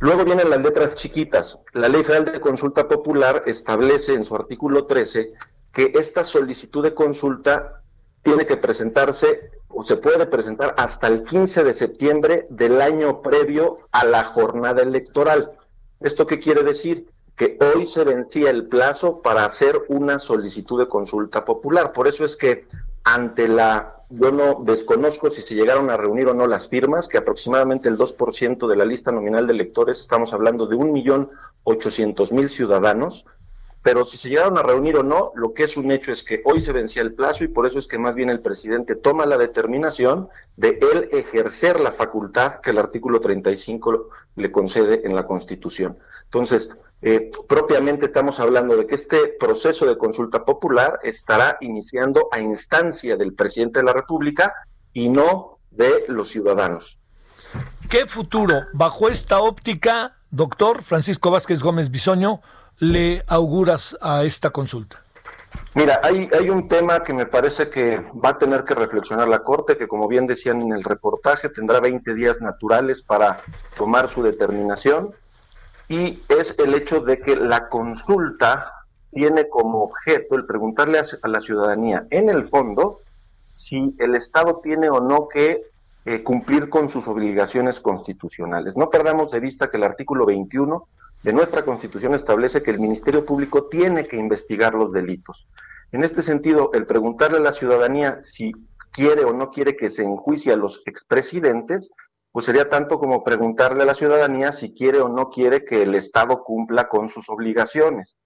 luego vienen las letras chiquitas. La Ley Federal de Consulta Popular establece en su artículo 13 que esta solicitud de consulta tiene que presentarse o se puede presentar hasta el 15 de septiembre del año previo a la jornada electoral. ¿Esto qué quiere decir? Que hoy se vencía el plazo para hacer una solicitud de consulta popular. Por eso es que ante la, yo no desconozco si se llegaron a reunir o no las firmas, que aproximadamente el 2% de la lista nominal de electores, estamos hablando de un millón ochocientos mil ciudadanos, pero si se llegaron a reunir o no, lo que es un hecho es que hoy se vencía el plazo y por eso es que más bien el presidente toma la determinación de él ejercer la facultad que el artículo 35 le concede en la Constitución. Entonces, eh, propiamente estamos hablando de que este proceso de consulta popular estará iniciando a instancia del presidente de la República y no de los ciudadanos. ¿Qué futuro, bajo esta óptica, doctor Francisco Vázquez Gómez Bisoño, le auguras a esta consulta? Mira, hay, un tema que me parece que va a tener que reflexionar la Corte, que como bien decían en el reportaje, tendrá 20 días naturales para tomar su determinación, y es el hecho de que la consulta tiene como objeto el preguntarle a, la ciudadanía, en el fondo, si el Estado tiene o no que eh, cumplir con sus obligaciones constitucionales. No perdamos de vista que el artículo 21 de nuestra Constitución establece que el Ministerio Público tiene que investigar los delitos. En este sentido, el preguntarle a la ciudadanía si quiere o no quiere que se enjuicie a los expresidentes, pues sería tanto como preguntarle a la ciudadanía si quiere o no quiere que el Estado cumpla con sus obligaciones.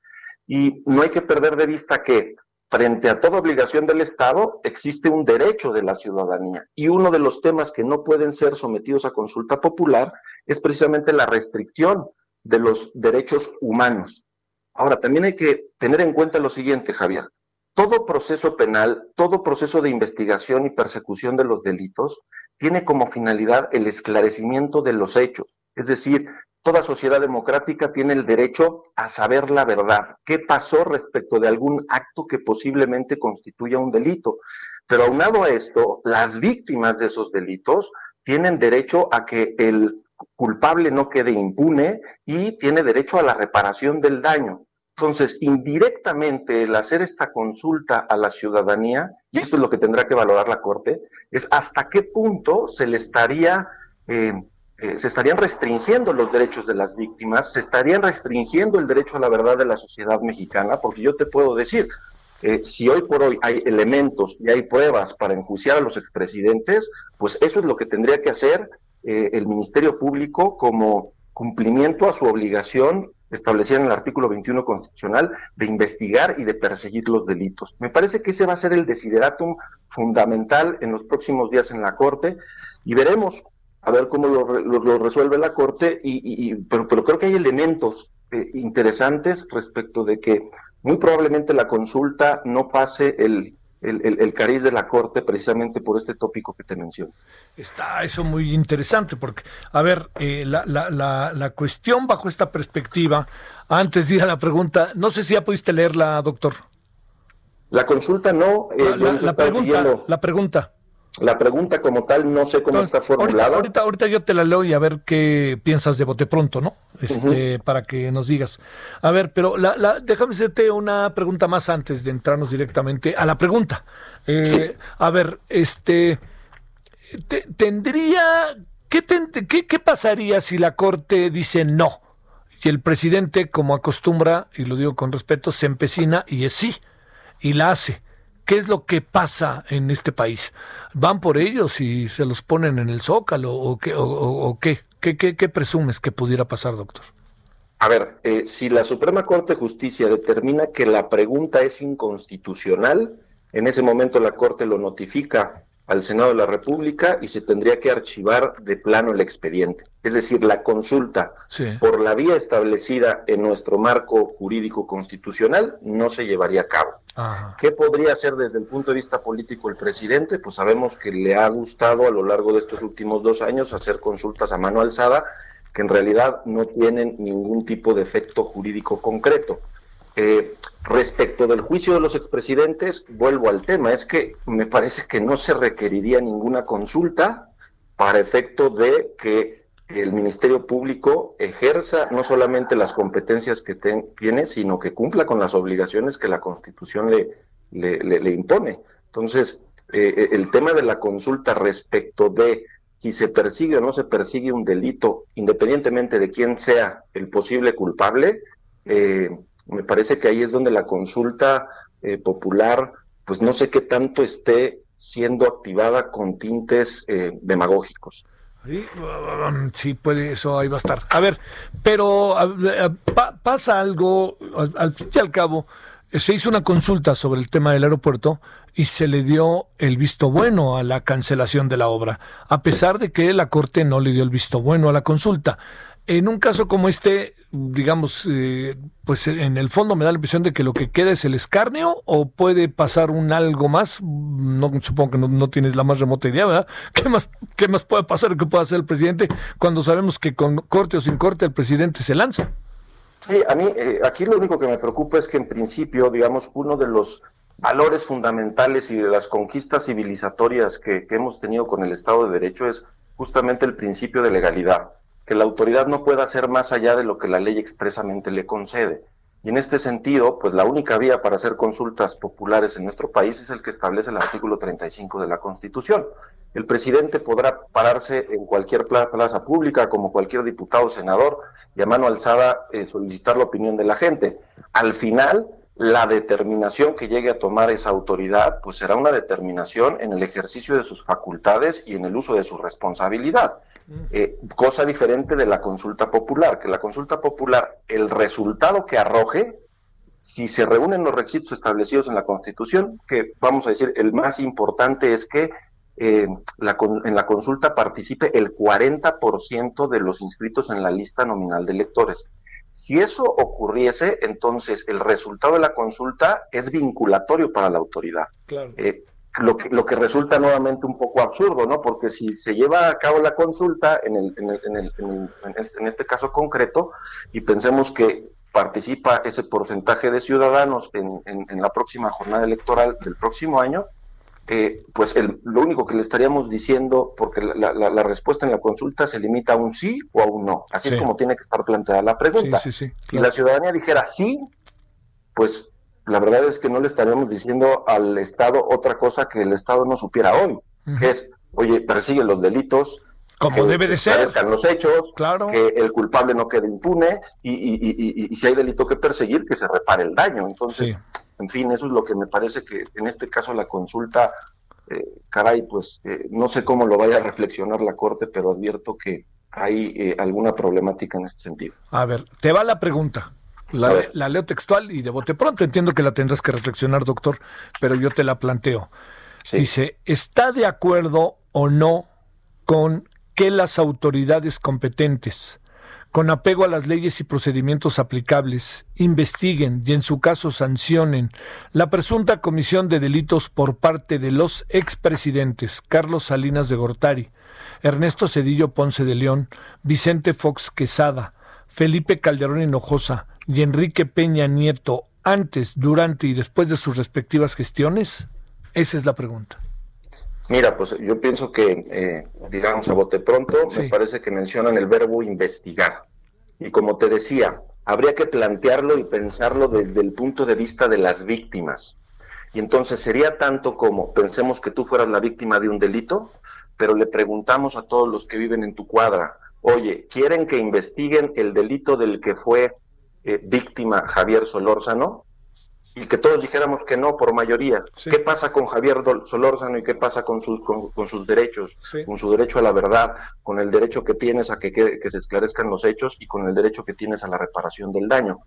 Y no hay que perder de vista que frente a toda obligación del Estado existe un derecho de la ciudadanía. Y uno de los temas que no pueden ser sometidos a consulta popular es precisamente la restricción de los derechos humanos. Ahora, también hay que tener en cuenta lo siguiente, Javier. Todo proceso penal, todo proceso de investigación y persecución de los delitos tiene como finalidad el esclarecimiento de los hechos. Es decir, toda sociedad democrática tiene el derecho a saber la verdad, qué pasó respecto de algún acto que posiblemente constituya un delito. Pero aunado a esto, las víctimas de esos delitos tienen derecho a que el culpable no quede impune y tiene derecho a la reparación del daño. Entonces, indirectamente, el hacer esta consulta a la ciudadanía, y esto es lo que tendrá que valorar la Corte, es hasta qué punto se le estaría, eh, eh, se estarían restringiendo los derechos de las víctimas, se estarían restringiendo el derecho a la verdad de la sociedad mexicana, porque yo te puedo decir, eh, si hoy por hoy hay elementos y hay pruebas para enjuiciar a los expresidentes, pues eso es lo que tendría que hacer eh, el Ministerio Público como cumplimiento a su obligación establecida en el artículo 21 constitucional de investigar y de perseguir los delitos. Me parece que ese va a ser el desideratum fundamental en los próximos días en la Corte y veremos a ver cómo lo, resuelve la Corte, y, pero, pero, creo que hay elementos eh, interesantes respecto de que muy probablemente la consulta no pase el, el, cariz de la Corte precisamente por este tópico que te menciono. Está eso muy interesante porque, a ver, eh, la, la, la, la, cuestión bajo esta perspectiva, antes de ir a la pregunta, no sé si ya pudiste leerla, doctor. La consulta no. Eh, la, pregunta, la pregunta. La pregunta como tal no sé cómo está formulada. Ahorita, ahorita, yo te la leo y a ver qué piensas de bote pronto, ¿no? Este, Para que nos digas. A ver, pero la, la, déjame hacerte una pregunta más antes de entrarnos directamente a la pregunta. Eh, a ver, este, tendría, ¿qué, qué, ¿qué pasaría si la Corte dice no? Y el presidente, como acostumbra, y lo digo con respeto, se empecina y es sí, y la hace ¿Qué es lo que pasa en este país? ¿Van por ellos y se los ponen en el zócalo o qué? O, qué? ¿Qué, qué? presumes que pudiera pasar, doctor? A ver, eh, si la Suprema Corte de Justicia determina que la pregunta es inconstitucional, en ese momento la Corte lo notifica al Senado de la República y se tendría que archivar de plano el expediente. Es decir, la consulta por la vía establecida en nuestro marco jurídico constitucional no se llevaría a cabo. ¿Qué podría hacer desde el punto de vista político el presidente? Pues sabemos que le ha gustado a lo largo de estos últimos dos años hacer consultas a mano alzada que en realidad no tienen ningún tipo de efecto jurídico concreto. Eh, respecto del juicio de los expresidentes, vuelvo al tema, es que me parece que no se requeriría ninguna consulta para efecto de que el Ministerio Público ejerza no solamente las competencias que tiene, sino que cumpla con las obligaciones que la Constitución le, impone. Entonces, eh, el tema de la consulta respecto de si se persigue o no se persigue un delito, independientemente de quién sea el posible culpable, eh, me parece que ahí es donde la consulta eh, popular, pues no sé qué tanto esté siendo activada con tintes eh, demagógicos. Sí, puede, eso ahí va a estar. A ver, pero pasa algo, al, fin y al cabo, se hizo una consulta sobre el tema del aeropuerto y se le dio el visto bueno a la cancelación de la obra, a pesar de que la Corte no le dio el visto bueno a la consulta. En un caso como este, digamos, eh, pues en el fondo me da la impresión de que lo que queda es el escarnio o puede pasar un algo más. No supongo que no, tienes la más remota idea, ¿verdad? ¿Qué más, qué más puede pasar que pueda hacer el presidente cuando sabemos que con corte o sin corte el presidente se lanza? Sí, a mí eh, aquí lo único que me preocupa es que en principio, digamos, uno de los valores fundamentales y de las conquistas civilizatorias que hemos tenido con el Estado de Derecho es justamente el principio de legalidad que la autoridad no pueda hacer más allá de lo que la ley expresamente le concede. Y en este sentido, pues la única vía para hacer consultas populares en nuestro país es el que establece el artículo 35 de la Constitución. El presidente podrá pararse en cualquier plaza pública, como cualquier diputado o senador, y a mano alzada eh, solicitar la opinión de la gente. Al final, la determinación que llegue a tomar esa autoridad, pues será una determinación en el ejercicio de sus facultades y en el uso de su responsabilidad. Eh, cosa diferente de la consulta popular, que la consulta popular, el resultado que arroje, si se reúnen los requisitos establecidos en la Constitución, que vamos a decir, el más importante es que eh, la, en la consulta participe el 40% de los inscritos en la lista nominal de electores. Si eso ocurriese, entonces el resultado de la consulta es vinculatorio para la autoridad. Claro. Eh, lo que, lo que resulta nuevamente un poco absurdo, ¿no? Porque si se lleva a cabo la consulta, en, el, en, el, en, el, en, este, en este caso concreto, y pensemos que participa ese porcentaje de ciudadanos en, la próxima jornada electoral del próximo año, eh, pues el, lo único que le estaríamos diciendo, porque la, la, la, respuesta en la consulta se limita a un sí o a un no. Así es como tiene que estar planteada la pregunta. Sí, sí, si la ciudadanía dijera sí, pues la verdad es que no le estaríamos diciendo al Estado otra cosa que el Estado no supiera hoy, que es, oye, persigue los delitos, como debe de ser. los hechos, claro. que el culpable no quede impune y, y, y, y, si hay delito que perseguir, que se repare el daño. Entonces, en fin, eso es lo que me parece que en este caso la consulta, eh, caray, pues eh, no sé cómo lo vaya a reflexionar la Corte, pero advierto que hay eh, alguna problemática en este sentido. A ver, te va la pregunta. La, leo textual y de bote pronto. Entiendo que la tendrás que reflexionar, doctor, pero yo te la planteo. Dice, ¿está de acuerdo o no con que las autoridades competentes, con apego a las leyes y procedimientos aplicables, investiguen y en su caso sancionen la presunta comisión de delitos por parte de los expresidentes Carlos Salinas de Gortari, Ernesto Cedillo Ponce de León, Vicente Fox Quesada, Felipe Calderón Hinojosa, y Enrique Peña Nieto antes, durante y después de sus respectivas gestiones? Esa es la pregunta. Mira, pues yo pienso que, eh, digamos a bote pronto, me parece que mencionan el verbo investigar. Y como te decía, habría que plantearlo y pensarlo desde el punto de vista de las víctimas. Y entonces sería tanto como pensemos que tú fueras la víctima de un delito, pero le preguntamos a todos los que viven en tu cuadra, oye, ¿quieren que investiguen el delito del que fue eh, víctima Javier Solórzano y que todos dijéramos que no por mayoría. ¿Qué pasa con Javier Solórzano y qué pasa con sus, con, sus derechos? Con su derecho a la verdad, con el derecho que tienes a que, que, se esclarezcan los hechos y con el derecho que tienes a la reparación del daño.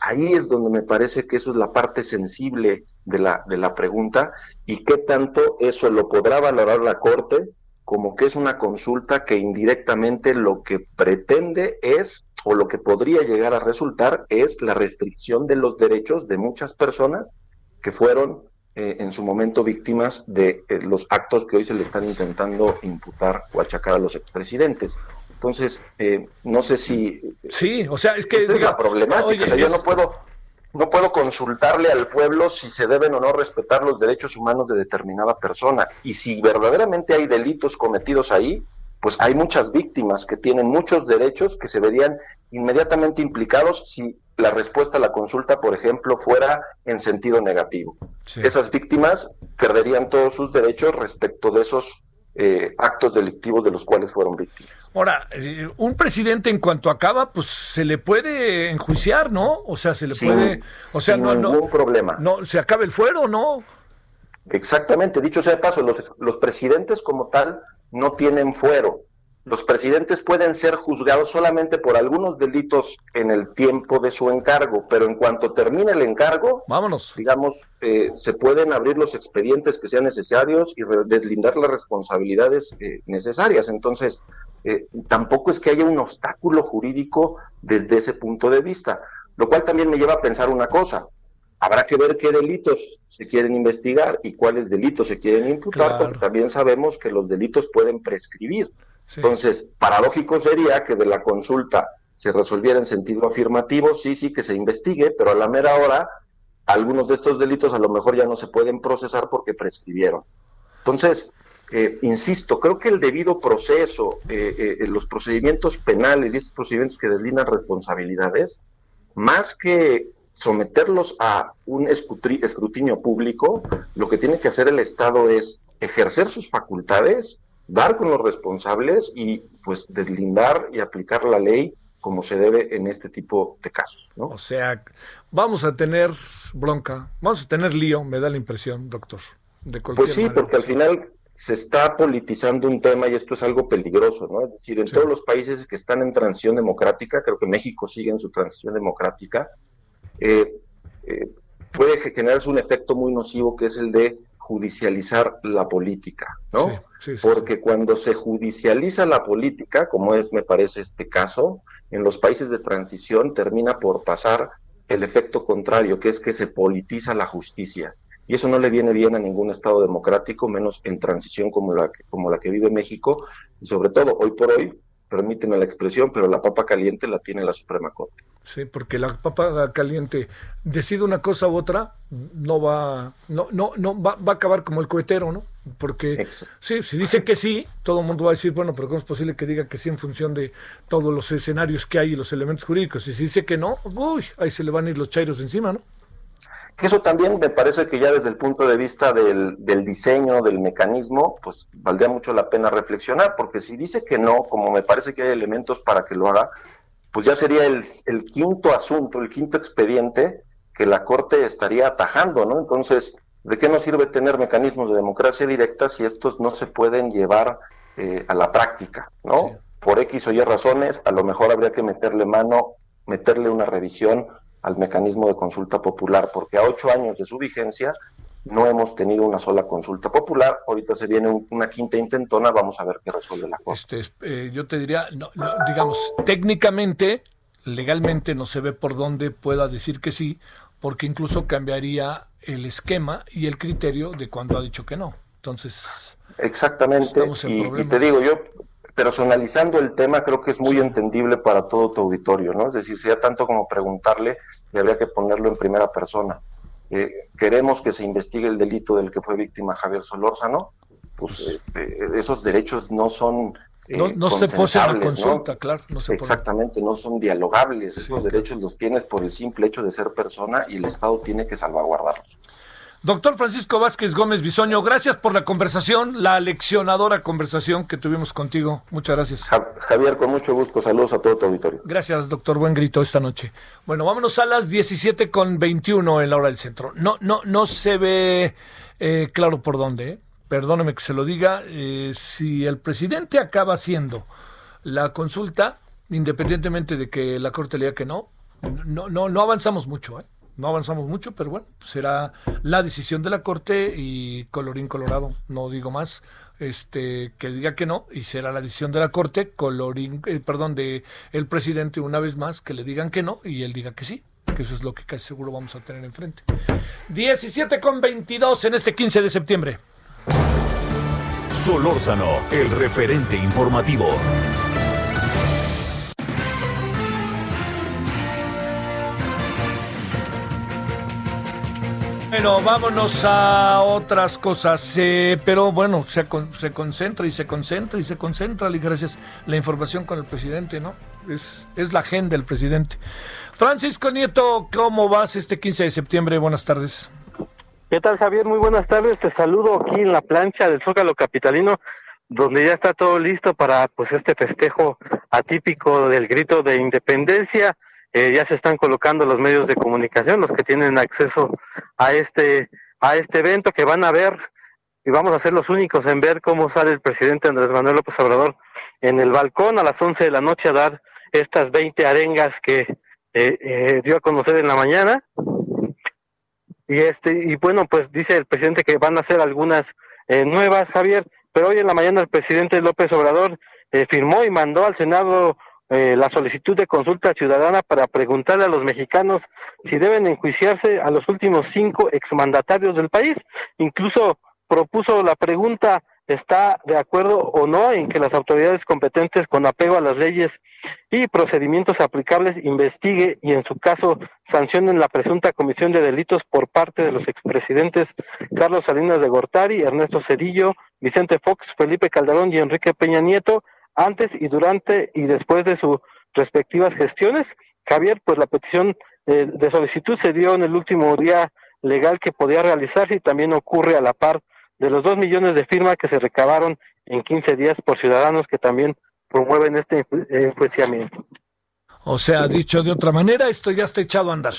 Ahí es donde me parece que eso es la parte sensible de la, de la pregunta y qué tanto eso lo podrá valorar la Corte como que es una consulta que indirectamente lo que pretende es o lo que podría llegar a resultar es la restricción de los derechos de muchas personas que fueron eh, en su momento víctimas de eh, los actos que hoy se le están intentando imputar o achacar a los expresidentes. Entonces, eh, no sé si... Sí, o sea, es que... es la problemática, o sea, yo no puedo, no puedo consultarle al pueblo si se deben o no respetar los derechos humanos de determinada persona. Y si verdaderamente hay delitos cometidos ahí, pues hay muchas víctimas que tienen muchos derechos que se verían inmediatamente implicados si la respuesta a la consulta, por ejemplo, fuera en sentido negativo. Esas víctimas perderían todos sus derechos respecto de esos eh, actos delictivos de los cuales fueron víctimas. Ahora, eh, un presidente en cuanto acaba, pues se le puede enjuiciar, ¿no? O sea, se le puede, o sea, no, ningún problema. No, se acaba el fuero, ¿no? Exactamente, dicho sea de paso, los, los presidentes como tal no tienen fuero. Los presidentes pueden ser juzgados solamente por algunos delitos en el tiempo de su encargo, pero en cuanto termine el encargo, vámonos. Digamos, eh, se pueden abrir los expedientes que sean necesarios y deslindar las responsabilidades eh, necesarias. Entonces, eh, tampoco es que haya un obstáculo jurídico desde ese punto de vista, lo cual también me lleva a pensar una cosa. Habrá que ver qué delitos se quieren investigar y cuáles delitos se quieren imputar, porque también sabemos que los delitos pueden prescribir. Entonces, paradójico sería que de la consulta se resolviera en sentido afirmativo, sí, sí, que se investigue, pero a la mera hora algunos de estos delitos a lo mejor ya no se pueden procesar porque prescribieron. Entonces, eh, insisto, creo que el debido proceso, eh, eh, los procedimientos penales y estos procedimientos que deslindan responsabilidades, más que someterlos a un escrutinio público, lo que tiene que hacer el Estado es ejercer sus facultades, dar con los responsables y pues deslindar y aplicar la ley como se debe en este tipo de casos. ¿no? O sea, vamos a tener bronca, vamos a tener lío, me da la impresión, doctor. De pues sí, porque al final se está politizando un tema y esto es algo peligroso, ¿no? Es decir, en todos los países que están en transición democrática, creo que México sigue en su transición democrática, eh, eh, puede generarse un efecto muy nocivo que es el de judicializar la política, ¿no? Porque cuando se judicializa la política, como es, me parece, este caso, en los países de transición termina por pasar el efecto contrario, que es que se politiza la justicia. Y eso no le viene bien a ningún Estado democrático, menos en transición como la que, como la que vive México, y sobre todo hoy por hoy, permíteme la expresión, pero la papa caliente la tiene la Suprema Corte. Sí, porque la papa caliente decide una cosa u otra, no va, no, no, no va, va a acabar como el cohetero, ¿no? Porque sí, si dice que sí, todo el mundo va a decir, bueno, pero ¿cómo es posible que diga que sí en función de todos los escenarios que hay y los elementos jurídicos? Y si dice que no, uy, ahí se le van a ir los chairos encima, ¿no? Eso también me parece que ya desde el punto de vista del, diseño, del mecanismo, pues valdría mucho la pena reflexionar, porque si dice que no, como me parece que hay elementos para que lo haga, pues ya sería el, el quinto asunto, el quinto expediente que la Corte estaría atajando, ¿no? Entonces, ¿de qué nos sirve tener mecanismos de democracia directa si estos no se pueden llevar eh, a la práctica, ¿no? Por X o Y razones, a lo mejor habría que meterle mano, meterle una revisión al mecanismo de consulta popular, porque a ocho años de su vigencia no hemos tenido una sola consulta popular. Ahorita se viene una quinta intentona, vamos a ver qué resuelve la cosa. Este, eh, yo te diría, no, digamos, técnicamente, legalmente no se ve por dónde pueda decir que sí, porque incluso cambiaría el esquema y el criterio de cuando ha dicho que no. Entonces, exactamente. Y, y, te digo, yo personalizando el tema creo que es muy entendible para todo tu auditorio, ¿no? Es decir, ya tanto como preguntarle, y habría que ponerlo en primera persona. Eh, queremos que se investigue el delito del que fue víctima Javier Solórzano, pues, pues este, esos derechos no son eh, no, se pose la consulta, claro. No se Exactamente, no son dialogables. Esos derechos los tienes por el simple hecho de ser persona y el Estado tiene que salvaguardarlos. Doctor Francisco Vázquez Gómez Bisoño, gracias por la conversación, la leccionadora conversación que tuvimos contigo. Muchas gracias. Javier, con mucho gusto. Saludos a todo tu auditorio. Gracias, doctor. Buen grito esta noche. Bueno, vámonos a las 17 con 21 en la hora del centro. No, no, no se ve eh, claro por dónde. ¿eh? Perdóneme que se lo diga. Eh, si el presidente acaba haciendo la consulta, independientemente de que la Corte le diga que no, no, no, no avanzamos mucho. ¿eh? no avanzamos mucho, pero bueno, será la decisión de la Corte y colorín colorado, no digo más, este que diga que no y será la decisión de la Corte, colorín, eh, perdón, de el presidente una vez más que le digan que no y él diga que sí, que eso es lo que casi seguro vamos a tener enfrente. 17 con 22 en este 15 de septiembre. Solórzano, el referente informativo. Bueno, vámonos a otras cosas, eh, pero bueno, se, se, concentra y se concentra y se concentra, y gracias la información con el presidente, ¿no? Es, es la agenda del presidente. Francisco Nieto, ¿cómo vas este 15 de septiembre? Buenas tardes. ¿Qué tal, Javier? Muy buenas tardes. Te saludo aquí en la plancha del Zócalo Capitalino, donde ya está todo listo para pues este festejo atípico del grito de independencia. Eh, ya se están colocando los medios de comunicación, los que tienen acceso a este, a este evento que van a ver y vamos a ser los únicos en ver cómo sale el presidente Andrés Manuel López Obrador en el balcón a las 11 de la noche a dar estas 20 arengas que eh, eh, dio a conocer en la mañana. Y este y bueno, pues dice el presidente que van a hacer algunas nuevas, Javier, pero hoy en la mañana el presidente López Obrador firmó y mandó al Senado eh, la solicitud de consulta ciudadana para preguntarle a los mexicanos si deben enjuiciarse a los últimos cinco exmandatarios del país. Incluso propuso la pregunta, ¿está de acuerdo o no en que las autoridades competentes con apego a las leyes y procedimientos aplicables investigue y en su caso sancionen la presunta comisión de delitos por parte de los expresidentes Carlos Salinas de Gortari, Ernesto Cedillo, Vicente Fox, Felipe Calderón y Enrique Peña Nieto? antes y durante y después de sus respectivas gestiones. Javier, pues la petición eh, de solicitud se dio en el último día legal que podía realizarse y también ocurre a la par de los dos millones de firmas que se recabaron en 15 días por ciudadanos que también promueven este enjuiciamiento. O sea, dicho de otra manera, esto ya está echado a andar.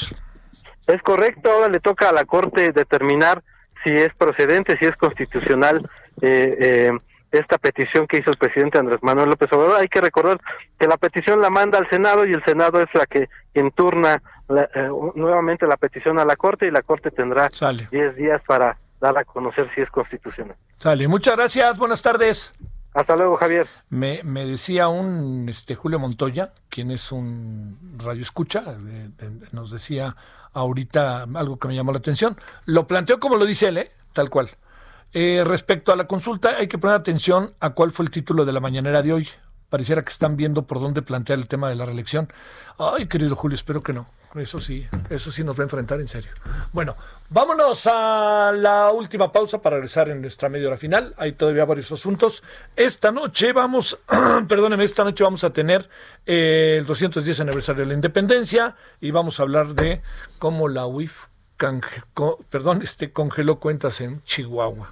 Es correcto, ahora le toca a la Corte determinar si es procedente, si es constitucional eh, eh, esta petición que hizo el presidente Andrés Manuel López Obrador. Hay que recordar que la petición la manda al Senado y el Senado es la que enturna eh, nuevamente la petición a la Corte y la Corte tendrá 10 días para dar a conocer si es constitucional. Sale, muchas gracias, buenas tardes. Hasta luego, Javier. Me, me decía un este Julio Montoya, quien es un radio escucha, nos decía ahorita algo que me llamó la atención. Lo planteó como lo dice él, ¿eh? tal cual. Eh, respecto a la consulta, hay que poner atención a cuál fue el título de la mañanera de hoy. Pareciera que están viendo por dónde plantear el tema de la reelección. Ay, querido Julio, espero que no. Eso sí, eso sí nos va a enfrentar en serio. Bueno, vámonos a la última pausa para regresar en nuestra media hora final. Hay todavía varios asuntos. Esta noche vamos, perdónenme, esta noche vamos a tener eh, el 210 aniversario de la independencia y vamos a hablar de cómo la UIF perdón, este, congeló cuentas en Chihuahua.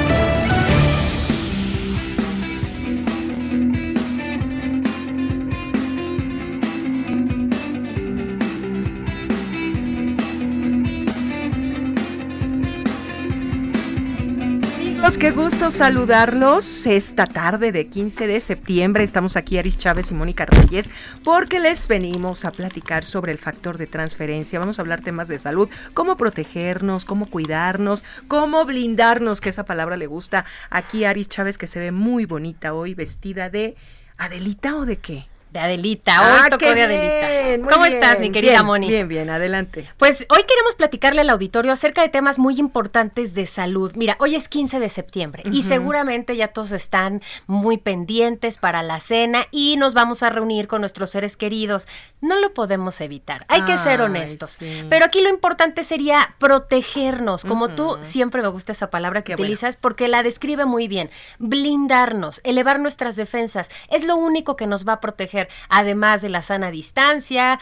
Qué gusto saludarlos esta tarde de 15 de septiembre. Estamos aquí Aris Chávez y Mónica Reyes porque les venimos a platicar sobre el factor de transferencia. Vamos a hablar temas de salud, cómo protegernos, cómo cuidarnos, cómo blindarnos, que esa palabra le gusta aquí Aris Chávez que se ve muy bonita hoy vestida de Adelita o de qué? De Adelita. Hoy ah, tocó de Adelita. ¿Cómo estás, mi querida Moni? Bien, bien, adelante. Pues hoy queremos platicarle al auditorio acerca de temas muy importantes de salud. Mira, hoy es 15 de septiembre y seguramente ya todos están muy pendientes para la cena y nos vamos a reunir con nuestros seres queridos. No lo podemos evitar, hay que ser honestos. Pero aquí lo importante sería protegernos, como tú siempre me gusta esa palabra que utilizas porque la describe muy bien. Blindarnos, elevar nuestras defensas, es lo único que nos va a proteger además de la sana distancia,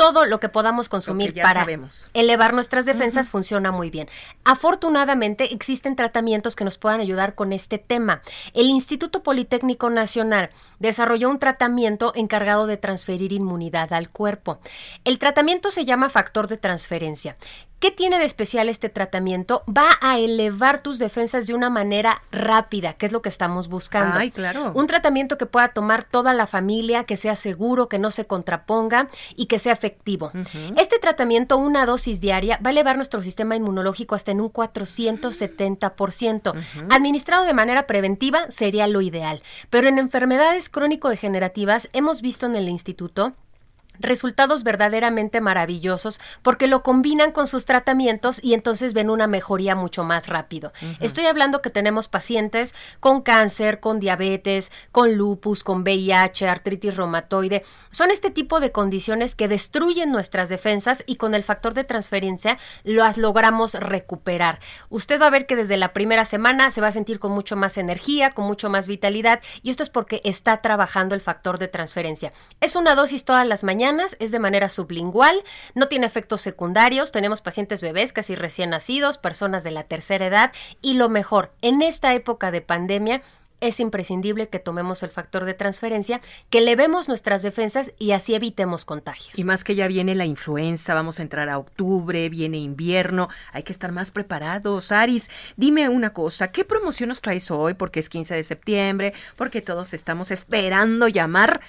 todo lo que podamos consumir para elevar nuestras defensas funciona muy bien. Afortunadamente existen tratamientos que nos puedan ayudar con este tema. El Instituto Politécnico Nacional desarrolló un tratamiento encargado de transferir inmunidad al cuerpo. El tratamiento se llama factor de transferencia. ¿Qué tiene de especial este tratamiento? Va a elevar tus defensas de una manera rápida, que es lo que estamos buscando. Ay, claro. Un tratamiento que pueda tomar toda la familia, que sea seguro, que no se contraponga y que sea efectivo. Este tratamiento, una dosis diaria, va a elevar nuestro sistema inmunológico hasta en un 470%. Administrado de manera preventiva sería lo ideal, pero en enfermedades crónico-degenerativas hemos visto en el instituto resultados verdaderamente maravillosos porque lo combinan con sus tratamientos y entonces ven una mejoría mucho más rápido. Estoy hablando que tenemos pacientes con cáncer, con diabetes, con lupus, con VIH, artritis reumatoide. Son este tipo de condiciones que destruyen nuestras defensas y con el factor de transferencia las logramos recuperar. Usted va a ver que desde la primera semana se va a sentir con mucho más energía, con mucho más vitalidad y esto es porque está trabajando el factor de transferencia. Es una dosis todas las mañanas es de manera sublingual, no tiene efectos secundarios, tenemos pacientes bebés casi recién nacidos, personas de la tercera edad y lo mejor, en esta época de pandemia es imprescindible que tomemos el factor de transferencia, que levemos nuestras defensas y así evitemos contagios. Y más que ya viene la influenza, vamos a entrar a octubre, viene invierno, hay que estar más preparados. Aris, dime una cosa, ¿qué promoción nos traes hoy? Porque es 15 de septiembre, porque todos estamos esperando llamar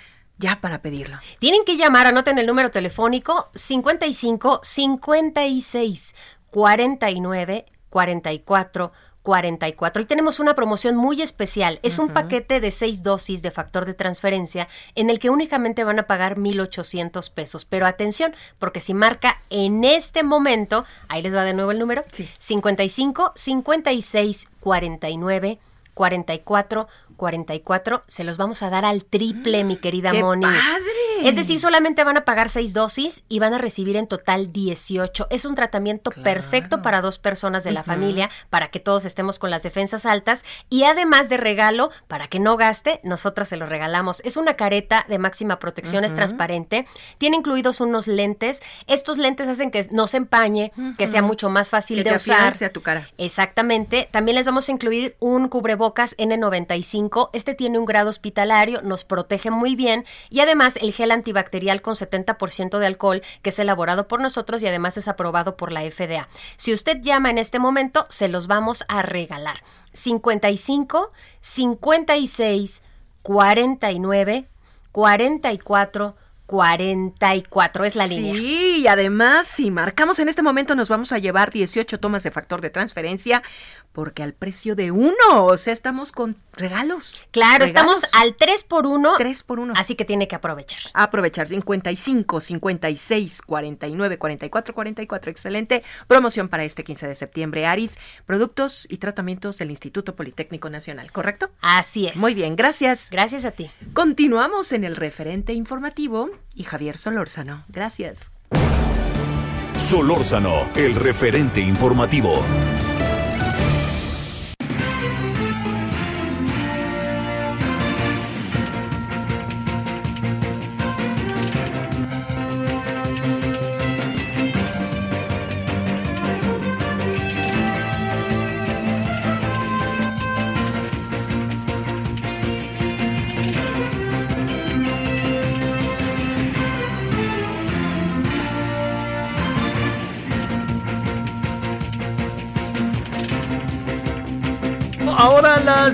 ya para pedirlo. Tienen que llamar, anoten el número telefónico 55 56 49 44 44. Y tenemos una promoción muy especial. Es un paquete de seis dosis de factor de transferencia en el que únicamente van a pagar 1,800 pesos. Pero atención, porque si marca en este momento, ahí les va de nuevo el número, sí. 55 56 49 44 44, se los vamos a dar al triple, mi querida ¡Qué Moni. padre! Es decir, solamente van a pagar seis dosis y van a recibir en total 18. Es un tratamiento perfecto para dos personas de la familia, para que todos estemos con las defensas altas y además de regalo, para que no gaste, nosotras se lo regalamos. Es una careta de máxima protección, es transparente, tiene incluidos unos lentes. Estos lentes hacen que no se empañe, que sea mucho más fácil Que de te usar. a tu cara. Exactamente. También les vamos a incluir un cubrebocas N95. Este tiene un grado hospitalario, nos protege muy bien y además el gel antibacterial con 70% de alcohol que es elaborado por nosotros y además es aprobado por la FDA. Si usted llama en este momento, se los vamos a regalar. 55 56 49 44 44 es la línea. Sí, y además, si marcamos en este momento, nos vamos a llevar 18 tomas de factor de transferencia, porque al precio de uno, o sea, estamos con regalos. Claro, Regalos. estamos al 3 por 1 3 por 1 Así que tiene que aprovechar. Aprovechar 55, 56, 49, 44, 44. Excelente promoción para este 15 de septiembre. Aris, productos y tratamientos del Instituto Politécnico Nacional, ¿correcto? Así es. Muy bien, gracias. Gracias a ti. Continuamos en el referente informativo y Javier Solórzano. Gracias. Solórzano, el referente informativo.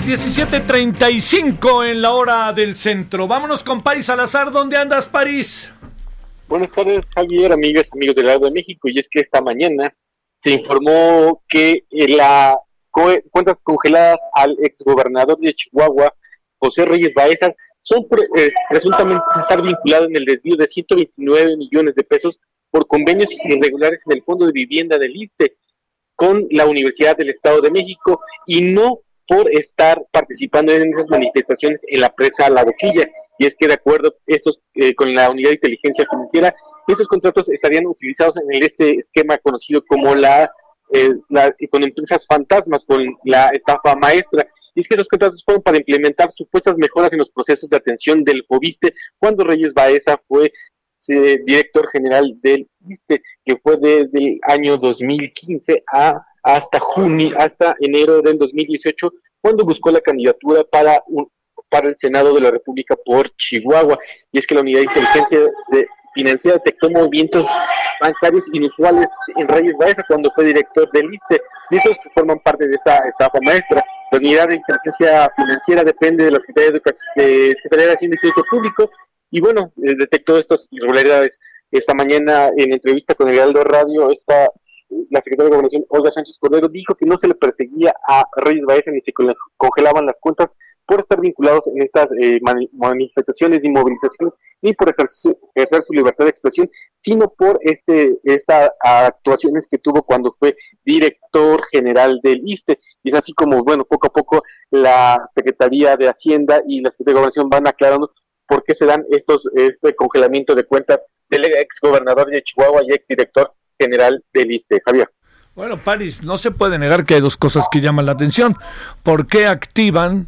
17:35 en la hora del centro. Vámonos con París Salazar. ¿Dónde andas, París? Buenas tardes, Javier, amigas, amigos del lado de México. Y es que esta mañana se informó que eh, las cuentas congeladas al exgobernador de Chihuahua, José Reyes Baeza, son pre- eh, presuntamente estar vinculados en el desvío de 129 millones de pesos por convenios irregulares en el Fondo de Vivienda del ISTE con la Universidad del Estado de México y no por estar participando en esas manifestaciones en la presa La Boquilla. Y es que de acuerdo estos eh, con la Unidad de Inteligencia Financiera, esos contratos estarían utilizados en este esquema conocido como la, eh, la- con empresas fantasmas, con la estafa maestra. Y es que esos contratos fueron para implementar supuestas mejoras en los procesos de atención del FOBISTE cuando Reyes Baeza fue eh, director general del ISTE, que fue desde el año 2015 a, hasta junio, hasta enero del 2018, cuando buscó la candidatura para un, para el Senado de la República por Chihuahua. Y es que la Unidad de Inteligencia de- Financiera detectó movimientos bancarios inusuales en Reyes Baeza cuando fue director del ISTE. Y esos que forman parte de esta estafa maestra. La Unidad de Inteligencia Financiera depende de la Secretaría de, Educación, de de y Crédito Público y bueno, eh, detectó estas irregularidades. Esta mañana, en entrevista con el Heraldo Radio, esta, la secretaria de Gobernación, Olga Sánchez Cordero, dijo que no se le perseguía a Reyes Baeza ni se con- congelaban las cuentas por estar vinculados en estas eh, mani- manifestaciones y movilizaciones, ni por ejercer su libertad de expresión, sino por este estas actuaciones que tuvo cuando fue director general del ISTE. Y es así como, bueno, poco a poco la Secretaría de Hacienda y la Secretaría de Gobernación van aclarando por qué se dan estos este congelamiento de cuentas del ex gobernador de Chihuahua y ex director general del ISTE. Javier. Bueno, París, no se puede negar que hay dos cosas que llaman la atención. ¿Por qué activan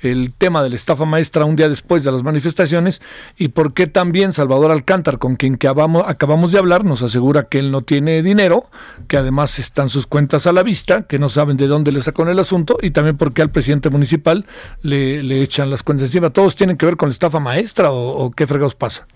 el tema de la estafa maestra un día después de las manifestaciones? ¿Y por qué también Salvador Alcántar, con quien acabamos, de hablar, nos asegura que él no tiene dinero, que además están sus cuentas a la vista, que no saben de dónde le sacó el asunto? Y también por qué al presidente municipal le, le echan las cuentas encima. ¿Todos tienen que ver con la estafa maestra o, o qué fregados pasa?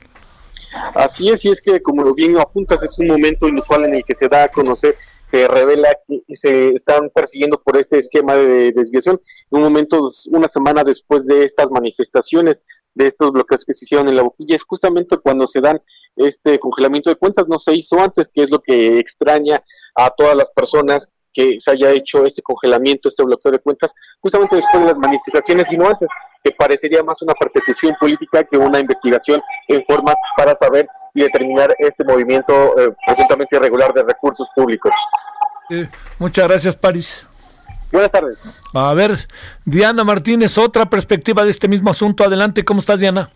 Así es, y es que como lo bien apuntas, es un momento inusual en el que se da a conocer, se revela que se están persiguiendo por este esquema de desviación, un momento, una semana después de estas manifestaciones, de estos bloqueos que se hicieron en la boquilla, es justamente cuando se dan este congelamiento de cuentas, no se hizo antes, que es lo que extraña a todas las personas que se haya hecho este congelamiento, este bloqueo de cuentas, justamente después de las manifestaciones y no antes, que parecería más una persecución política que una investigación en forma para saber y determinar este movimiento eh, presuntamente irregular de recursos públicos. Eh, muchas gracias, París. Buenas tardes. A ver, Diana Martínez, otra perspectiva de este mismo asunto. Adelante, ¿cómo estás, Diana?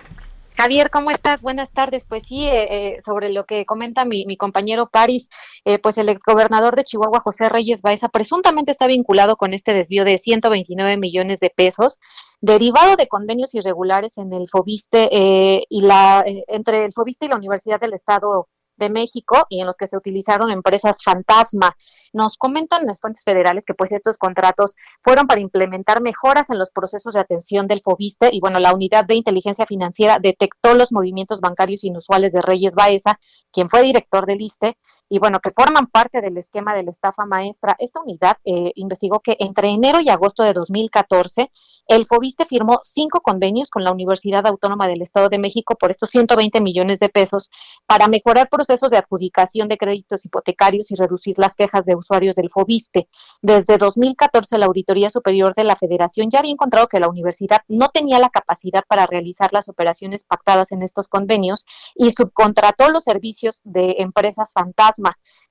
Javier, ¿cómo estás? Buenas tardes. Pues sí, eh, eh, sobre lo que comenta mi, mi compañero Paris, eh, pues el exgobernador de Chihuahua, José Reyes Baeza, presuntamente está vinculado con este desvío de 129 millones de pesos, derivado de convenios irregulares en el FOBISTE y la entre el FOBISTE y la Universidad del Estado de México y en los que se utilizaron empresas fantasma. Nos comentan las fuentes federales que pues estos contratos fueron para implementar mejoras en los procesos de atención del FOBISTE y bueno, la unidad de inteligencia financiera detectó los movimientos bancarios inusuales de Reyes Baeza, quien fue director del ISTE, y bueno, que forman parte del esquema de la estafa maestra. Esta unidad eh, investigó que entre enero y agosto de 2014, el FOBISTE firmó cinco convenios con la Universidad Autónoma del Estado de México por estos 120 millones de pesos para mejorar procesos de adjudicación de créditos hipotecarios y reducir las quejas de usuarios del FOBISTE. Desde 2014, la Auditoría Superior de la Federación ya había encontrado que la universidad no tenía la capacidad para realizar las operaciones pactadas en estos convenios y subcontrató los servicios de empresas fantasmas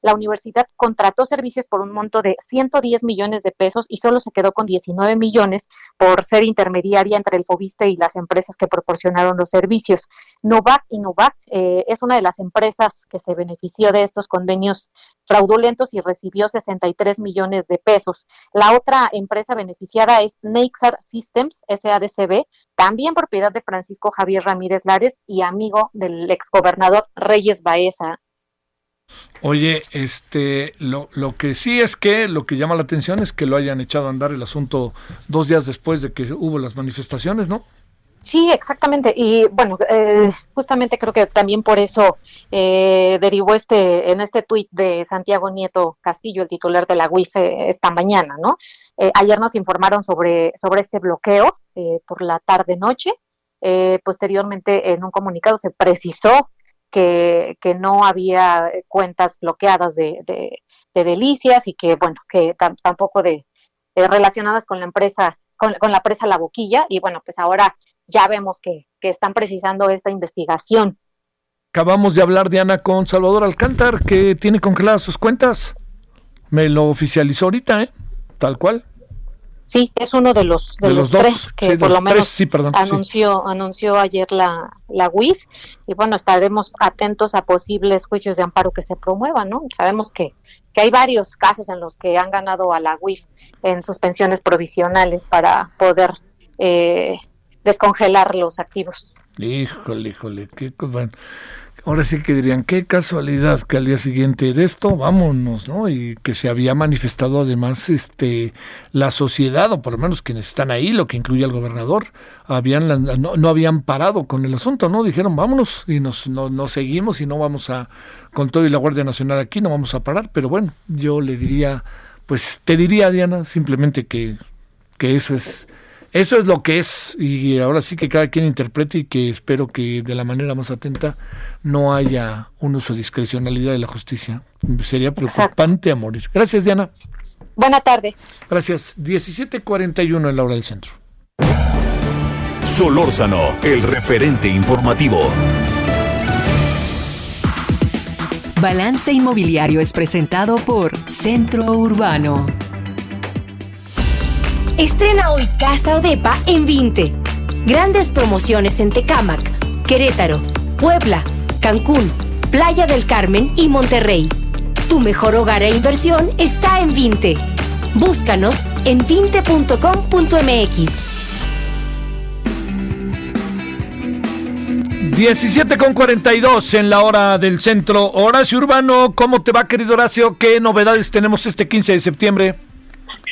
la universidad contrató servicios por un monto de 110 millones de pesos y solo se quedó con 19 millones por ser intermediaria entre el FOBISTE y las empresas que proporcionaron los servicios. Novac y Novac eh, es una de las empresas que se benefició de estos convenios fraudulentos y recibió 63 millones de pesos. La otra empresa beneficiada es Nexar Systems, SADCB, también propiedad de Francisco Javier Ramírez Lares y amigo del exgobernador Reyes Baeza. Oye, este, lo, lo que sí es que lo que llama la atención es que lo hayan echado a andar el asunto dos días después de que hubo las manifestaciones, ¿no? Sí, exactamente. Y bueno, eh, justamente creo que también por eso eh, derivó este en este tuit de Santiago Nieto Castillo, el titular de la UIF, esta mañana, ¿no? Eh, ayer nos informaron sobre, sobre este bloqueo por la tarde-noche. posteriormente, en un comunicado se precisó que, que no había cuentas bloqueadas de, de, delicias y que, bueno, que tampoco de, relacionadas con la empresa, con, con, la presa La Boquilla. Y bueno, pues ahora ya vemos que, que están precisando esta investigación. Acabamos de hablar, Diana, con Salvador Alcántar, que tiene congeladas sus cuentas. Me lo oficializó ahorita, ¿eh? Tal cual. Sí, es uno de los de, los, tres que por lo menos anunció anunció ayer la la UIF y bueno estaremos atentos a posibles juicios de amparo que se promuevan, ¿no? Sabemos que que hay varios casos en los que han ganado a la UIF en suspensiones provisionales para poder eh, descongelar los activos. Híjole, híjole, qué bueno ahora sí que dirían, qué casualidad que al día siguiente de esto, vámonos, ¿no? Y que se había manifestado además este la sociedad, o por lo menos quienes están ahí, lo que incluye al gobernador, habían no, habían parado con el asunto, ¿no? Dijeron, vámonos y nos, nos seguimos y no vamos a, con todo y la Guardia Nacional aquí, no vamos a parar, pero bueno, yo le diría, pues te diría, Diana, simplemente que, que eso es eso es lo que es y ahora sí que cada quien interprete y que espero que de la manera más atenta no haya un uso de discrecionalidad de la justicia. Sería preocupante a morir. Gracias, Diana. Buena tarde. Gracias. 17:41 en la hora del centro. Solórzano, el referente informativo. Balance Inmobiliario es presentado por Centro Urbano. Estrena hoy Casa Odepa en 20. Grandes promociones en Tecámac, Querétaro, Puebla, Cancún, Playa del Carmen y Monterrey. Tu mejor hogar e inversión está en Vinte. Búscanos en vinte.com.mx. 17 con 42 en la hora del centro. Horacio Urbano, ¿cómo te va, querido Horacio? ¿Qué novedades tenemos este 15 de septiembre?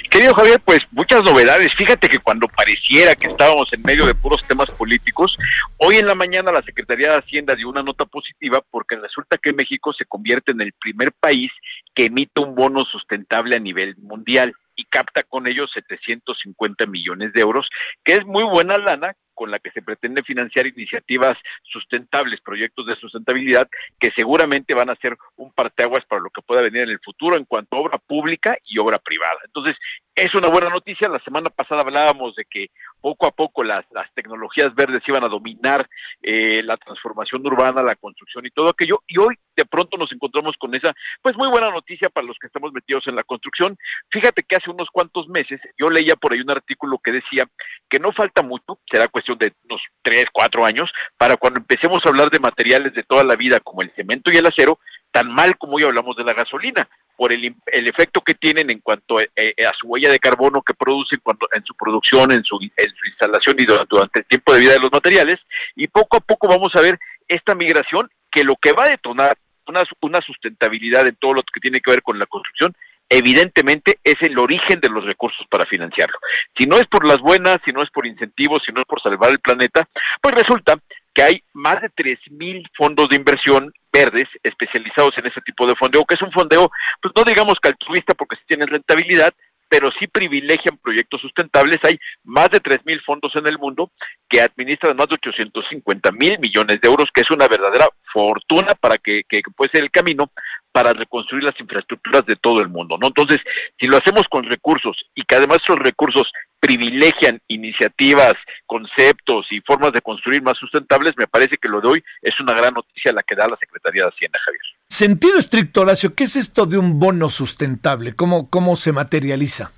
Querido Javier, pues muchas novedades. Fíjate que cuando pareciera que estábamos en medio de puros temas políticos, hoy en la mañana la Secretaría de Hacienda dio una nota positiva porque resulta que México se convierte en el primer país que emite un bono sustentable a nivel mundial y capta con ello 750 millones de euros, que es muy buena lana con la que se pretende financiar iniciativas sustentables, proyectos de sustentabilidad que seguramente van a ser un parteaguas para lo que pueda venir en el futuro en cuanto a obra pública y obra privada. Entonces, es una buena noticia. La semana pasada hablábamos de que poco a poco las, las tecnologías verdes iban a dominar eh, la transformación urbana, la construcción y todo aquello, y hoy de pronto nos encontramos con esa, pues muy buena noticia para los que estamos metidos en la construcción. Fíjate que hace unos cuantos meses yo leía por ahí un artículo que decía que no falta mucho, será cuestión de unos tres, cuatro años, para cuando empecemos a hablar de materiales de toda la vida como el cemento y el acero, tan mal como hoy hablamos de la gasolina, por el, el efecto que tienen en cuanto eh, a, su huella de carbono que producen cuando, en su producción, en su, en su instalación y durante, durante el tiempo de vida de los materiales. Y poco a poco vamos a ver esta migración que lo que va a detonar una, una sustentabilidad en todo lo que tiene que ver con la construcción evidentemente es el origen de los recursos para financiarlo. Si no es por las buenas, si no es por incentivos, si no es por salvar el planeta, pues resulta que hay más de 3.000 fondos de inversión verdes especializados en ese tipo de fondeo, que es un fondeo, pues no digamos altruista porque sí tienen rentabilidad, pero sí privilegian proyectos sustentables. Hay más de 3.000 fondos en el mundo que administran más de 850 mil millones de euros, que es una verdadera fortuna para que, que, puede ser el camino para reconstruir las infraestructuras de todo el mundo, ¿no? Entonces, si lo hacemos con recursos y que además esos recursos privilegian iniciativas, conceptos y formas de construir más sustentables, me parece que lo de hoy es una gran noticia la que da la Secretaría de Hacienda, Javier. Sentido estricto, Horacio, ¿qué es esto de un bono sustentable? ¿Cómo, cómo se materializa?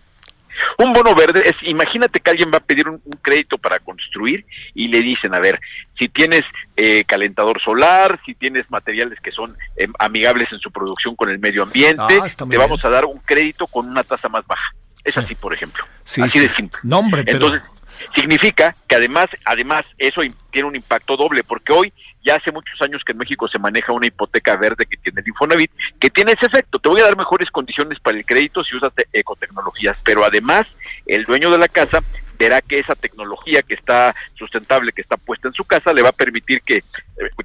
Un bono verde es, imagínate que alguien va a pedir un, crédito para construir y le dicen, a ver, si tienes eh, calentador solar, si tienes materiales que son em, amigables en su producción con el medio ambiente, ah, te vamos a dar un crédito con una tasa más baja. Es así, por ejemplo. así de simple. Entonces, significa que además, además, eso tiene un impacto doble, porque hoy ya hace muchos años que en México se maneja una hipoteca verde que tiene el Infonavit, que tiene ese efecto. Te voy a dar mejores condiciones para el crédito si usas ecotecnologías, pero además el dueño de la casa verá que esa tecnología que está sustentable, que está puesta en su casa, le va a permitir que, eh,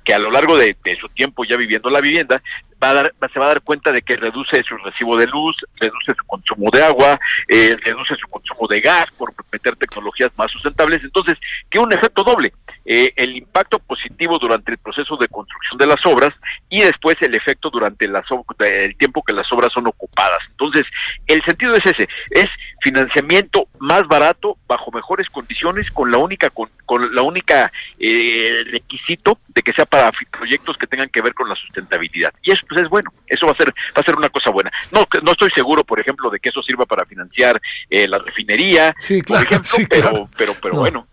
que a lo largo de, su tiempo ya viviendo la vivienda, va a dar, se va a dar cuenta de que reduce su recibo de luz, reduce su consumo de agua, eh, reduce su consumo de gas por meter tecnologías más sustentables. Entonces, tiene un efecto doble. Eh, el impacto positivo durante el proceso de construcción de las obras y después el efecto durante las, el tiempo que las obras son ocupadas. Entonces, el sentido es ese, es financiamiento más barato, bajo mejores condiciones, con la única con, la única eh, requisito de que sea para proyectos que tengan que ver con la sustentabilidad. Y eso pues es bueno, eso va a ser va a ser una cosa buena. No no estoy seguro, por ejemplo, de que eso sirva para financiar eh, la refinería, por ejemplo, pero pero pero bueno.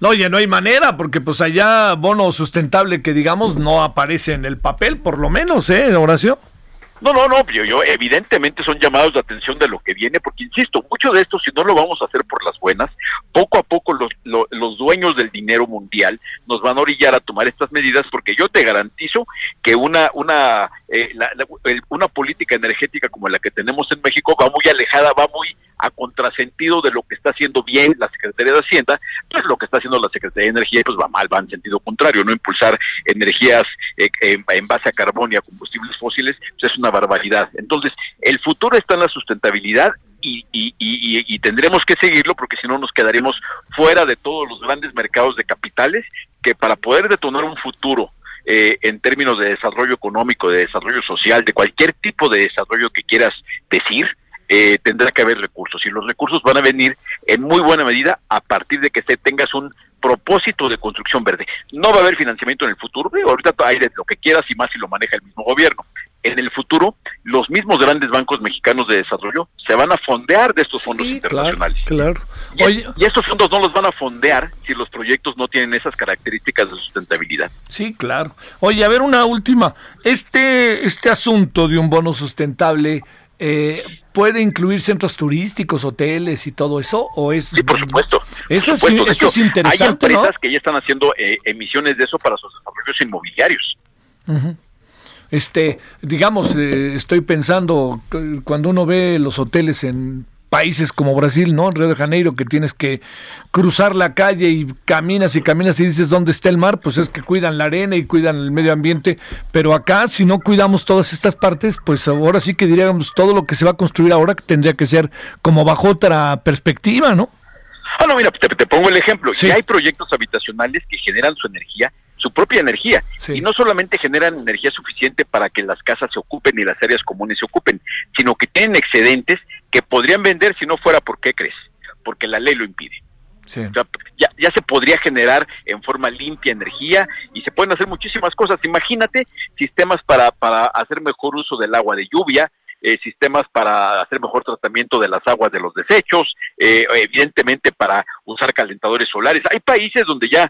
No, oye, no hay manera, porque pues allá bono sustentable que digamos no aparece en el papel, por lo menos, ¿eh, Horacio? No, no, no, yo, yo, evidentemente son llamados de atención de lo que viene, porque insisto, mucho de esto, si no lo vamos a hacer por las buenas, poco a poco los, los, dueños del dinero mundial nos van a orillar a tomar estas medidas, porque yo te garantizo que una, una, eh, una política energética como la que tenemos en México va muy alejada, va muy a contrasentido de lo que está haciendo bien la Secretaría de Hacienda, pues lo que está haciendo la Secretaría de Energía pues va mal, va en sentido contrario, no impulsar energías eh, en, base a carbón y a combustibles fósiles pues es una barbaridad. Entonces, el futuro está en la sustentabilidad y, y, y, tendremos que seguirlo porque si no nos quedaremos fuera de todos los grandes mercados de capitales que para poder detonar un futuro eh, en términos de desarrollo económico, de desarrollo social, de cualquier tipo de desarrollo que quieras decir, eh, tendrá que haber recursos y los recursos van a venir en muy buena medida a partir de que te tengas un propósito de construcción verde. No va a haber financiamiento en el futuro, ahorita hay de lo que quieras y más si lo maneja el mismo gobierno. En el futuro, los mismos grandes bancos mexicanos de desarrollo se van a fondear de estos fondos internacionales. Claro. Y, estos fondos no los van a fondear si los proyectos no tienen esas características de sustentabilidad. Sí, claro. Oye, a ver una última. Este, este asunto de un bono sustentable eh, puede incluir centros turísticos, hoteles y todo eso? ¿O es, sí, por supuesto. Eso, Es, interesante. Hay empresas que ya están haciendo eh, emisiones de eso para sus desarrollos inmobiliarios. Este, digamos, eh, estoy pensando, cuando uno ve los hoteles en países como Brasil, ¿no? En Río de Janeiro, que tienes que cruzar la calle y caminas y caminas y dices dónde está el mar, pues es que cuidan la arena y cuidan el medio ambiente, pero acá si no cuidamos todas estas partes, pues ahora sí que diríamos todo lo que se va a construir ahora tendría que ser como bajo otra perspectiva, ¿no? Ah, no, mira, te, pongo el ejemplo. Si hay proyectos habitacionales que generan su energía, su propia energía, y no solamente generan energía suficiente para que las casas se ocupen y las áreas comunes se ocupen, sino que tienen excedentes que podrían vender si no fuera por qué crees, porque la ley lo impide. ya, ya se podría generar en forma limpia energía y se pueden hacer muchísimas cosas. Imagínate sistemas para, para hacer mejor uso del agua de lluvia, eh, sistemas para hacer mejor tratamiento de las aguas de los desechos, eh, evidentemente para usar calentadores solares. Hay países donde ya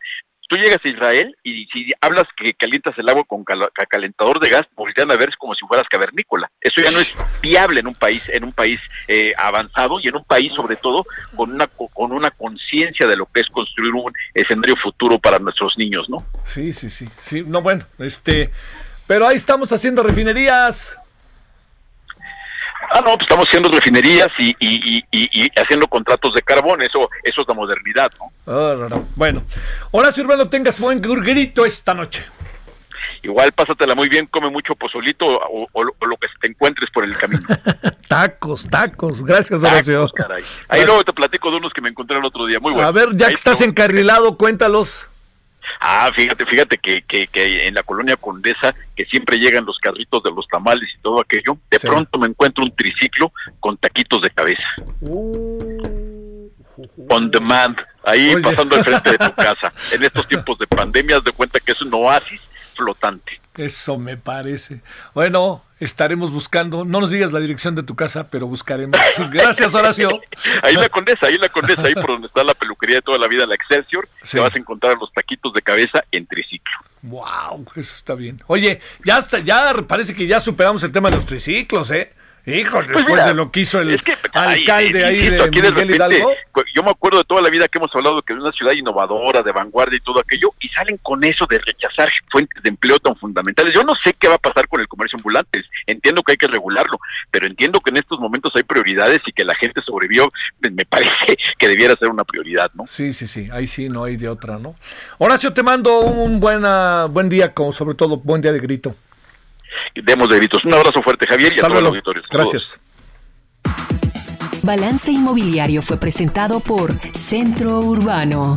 tú llegas a Israel y si hablas que calientas el agua con calentador de gas, voltean a ver como si fueras cavernícola. Eso ya no es viable en un país, en un país eh, avanzado y en un país sobre todo con una con una conciencia de lo que es construir un escenario futuro para nuestros niños, ¿no? Sí, sí, sí, sí. No, bueno, este, pero ahí estamos haciendo refinerías. Ah, no, pues estamos haciendo refinerías y, y, haciendo contratos de carbón, eso, eso es la modernidad, ¿no? Ah, bueno, Horacio Urbano, tengas buen grito esta noche. Igual pásatela muy bien, come mucho pozolito o, lo que te encuentres por el camino. tacos, tacos, gracias Horacio. Ahí luego te platico de unos que me encontré el otro día, muy bueno. A ver, ya que estás encarrilado, cuéntalos. Ah, fíjate, fíjate que, que, que, en la colonia Condesa, que siempre llegan los carritos de los tamales y todo aquello, de pronto me encuentro un triciclo con taquitos de cabeza. Uh. On demand, ahí pasando al frente de tu casa. En estos tiempos de pandemia, de cuenta que es un oasis flotante. Eso me parece. Bueno, estaremos buscando, no nos digas la dirección de tu casa, pero buscaremos. Gracias, Horacio. ahí la condesa, ahí la condesa, ahí por donde está la peluquería de toda la vida, la Excelsior, te vas a encontrar los taquitos de cabeza en triciclo. Wow, eso está bien. Oye, ya está, ya parece que ya superamos el tema de los triciclos, ¿eh? Hijo, pues después de lo que hizo el alcalde ahí de Miguel Hidalgo. Yo me acuerdo de toda la vida que hemos hablado que es una ciudad innovadora, de vanguardia y todo aquello, y salen con eso de rechazar fuentes de empleo tan fundamentales. Yo no sé qué va a pasar con el comercio ambulante, entiendo que hay que regularlo, pero entiendo que en estos momentos hay prioridades y que la gente sobrevivió, me parece que debiera ser una prioridad, ¿no? Sí, sí, sí, ahí sí no hay de otra, ¿no? Horacio, te mando un buena, buen día, como sobre todo buen día de grito demos de gritos. Un abrazo fuerte, Javier, y a todos los auditores. Gracias. Balance Inmobiliario fue presentado por Centro Urbano.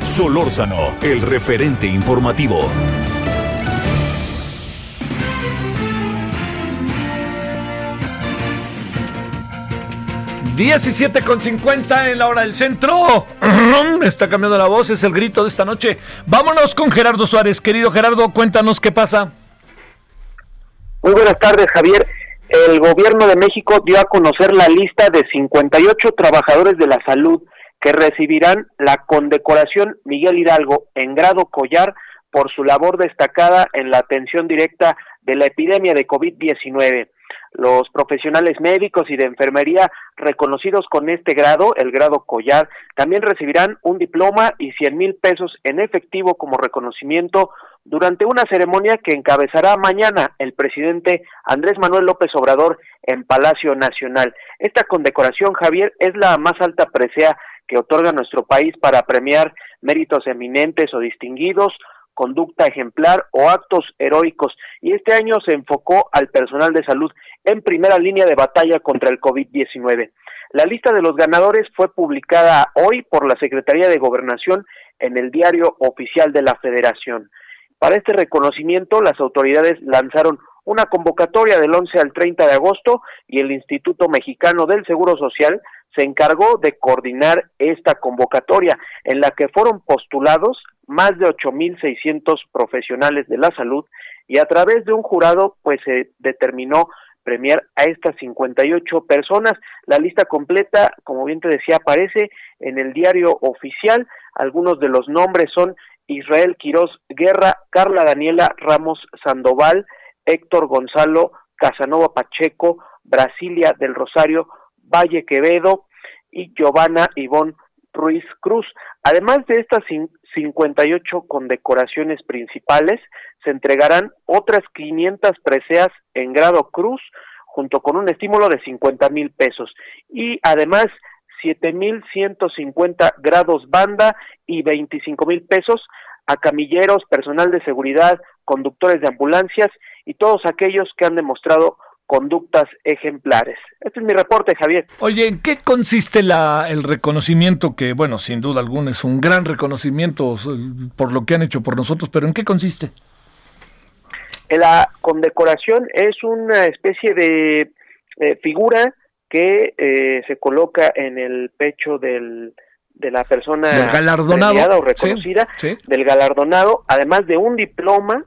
Solórzano, el referente informativo. 17 con 50 en la hora del centro. Está cambiando la voz, es el grito de esta noche. Vámonos con Gerardo Suárez. Querido Gerardo, cuéntanos qué pasa. Muy buenas tardes, Javier. El gobierno de México dio a conocer la lista de 58 trabajadores de la salud que recibirán la condecoración Miguel Hidalgo en grado collar por su labor destacada en la atención directa de la epidemia de COVID-19. Los profesionales médicos y de enfermería reconocidos con este grado, el grado collar, también recibirán un diploma y 100 mil pesos en efectivo como reconocimiento durante una ceremonia que encabezará mañana el presidente Andrés Manuel López Obrador en Palacio Nacional. Esta condecoración, Javier, es la más alta presea que otorga nuestro país para premiar méritos eminentes o distinguidos conducta ejemplar o actos heroicos. Y este año se enfocó al personal de salud en primera línea de batalla contra el COVID-19. La lista de los ganadores fue publicada hoy por la Secretaría de Gobernación en el diario oficial de la Federación. Para este reconocimiento, las autoridades lanzaron una convocatoria del 11 al 30 de agosto y el Instituto Mexicano del Seguro Social se encargó de coordinar esta convocatoria en la que fueron postulados más de 8.600 profesionales de la salud y a través de un jurado pues se determinó premiar a estas 58 personas. La lista completa, como bien te decía, aparece en el diario oficial. Algunos de los nombres son Israel Quiroz Guerra, Carla Daniela Ramos Sandoval, Héctor Gonzalo Casanova Pacheco, Brasilia del Rosario Valle Quevedo y Giovanna Ivonne Ruiz Cruz. Además de estas 58 condecoraciones principales, se entregarán otras 500 preseas en grado cruz, junto con un estímulo de 50 mil pesos. Y además, 7.150 grados banda y 25 mil pesos a camilleros, personal de seguridad, conductores de ambulancias y todos aquellos que han demostrado conductas ejemplares. Este es mi reporte, Javier.Ye, ¿en qué consiste la, el reconocimiento que, bueno, sin duda alguna es un gran reconocimiento por lo que han hecho por nosotros, pero ¿en qué consiste? La condecoración es una especie de eh, figura que eh, se coloca en el pecho del, de la persona Del galardonado, o reconocida, sí, sí. del galardonado, además de un diploma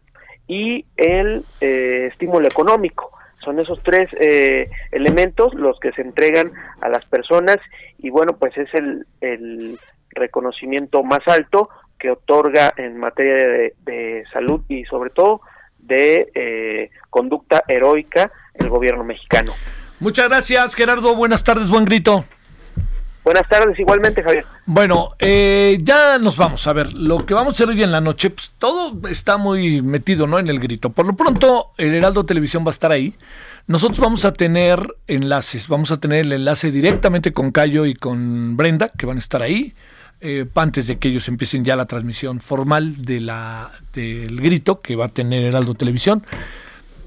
y el eh, estímulo económico. Son esos tres eh, elementos los que se entregan a las personas y bueno, pues es el, el reconocimiento más alto que otorga en materia de, de salud y sobre todo de eh, conducta heroica el gobierno mexicano. Muchas gracias, Gerardo. Buenas tardes, buen grito. Buenas tardes, igualmente, Javier. Bueno, eh, ya nos vamos a ver. Lo que vamos a hacer hoy en la noche, pues todo está muy metido, ¿no? En el grito. Por lo pronto, el Heraldo Televisión va a estar ahí. Nosotros vamos a tener enlaces. Vamos a tener el enlace directamente con Cayo y con Brenda, que van a estar ahí. eh, antes de que ellos empiecen ya la transmisión formal de la, del grito que va a tener Heraldo Televisión.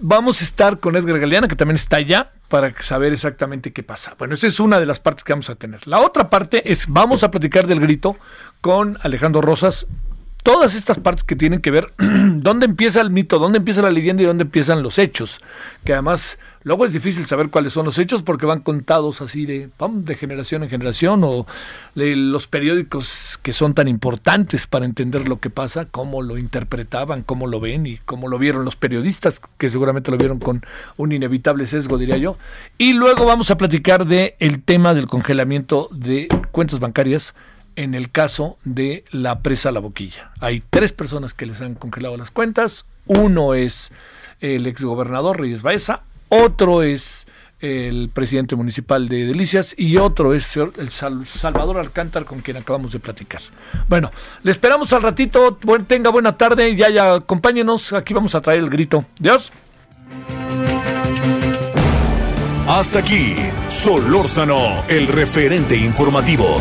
Vamos a estar con Edgar Galeana, que también está allá, para saber exactamente qué pasa. Bueno, esa es una de las partes que vamos a tener. La otra parte es, vamos a platicar del grito con Alejandro Rosas. Todas estas partes que tienen que ver dónde empieza el mito, dónde empieza la leyenda y dónde empiezan los hechos. Que además luego es difícil saber cuáles son los hechos porque van contados así de, pam, de generación en generación o los periódicos que son tan importantes para entender lo que pasa, cómo lo interpretaban, cómo lo ven y cómo lo vieron los periodistas, que seguramente lo vieron con un inevitable sesgo, diría yo. Y luego vamos a platicar de tema del congelamiento de cuentas bancarias en el caso de la presa La Boquilla. Hay tres personas que les han congelado las cuentas. Uno es el exgobernador Reyes Baeza, otro es el presidente municipal de Delicias y otro es el Sal- Salvador Alcántar con quien acabamos de platicar. Bueno, le esperamos al ratito, tenga buena tarde y ya, ya acompáñenos, aquí vamos a traer el grito. Dios. Hasta aquí, Solórzano, el referente informativo.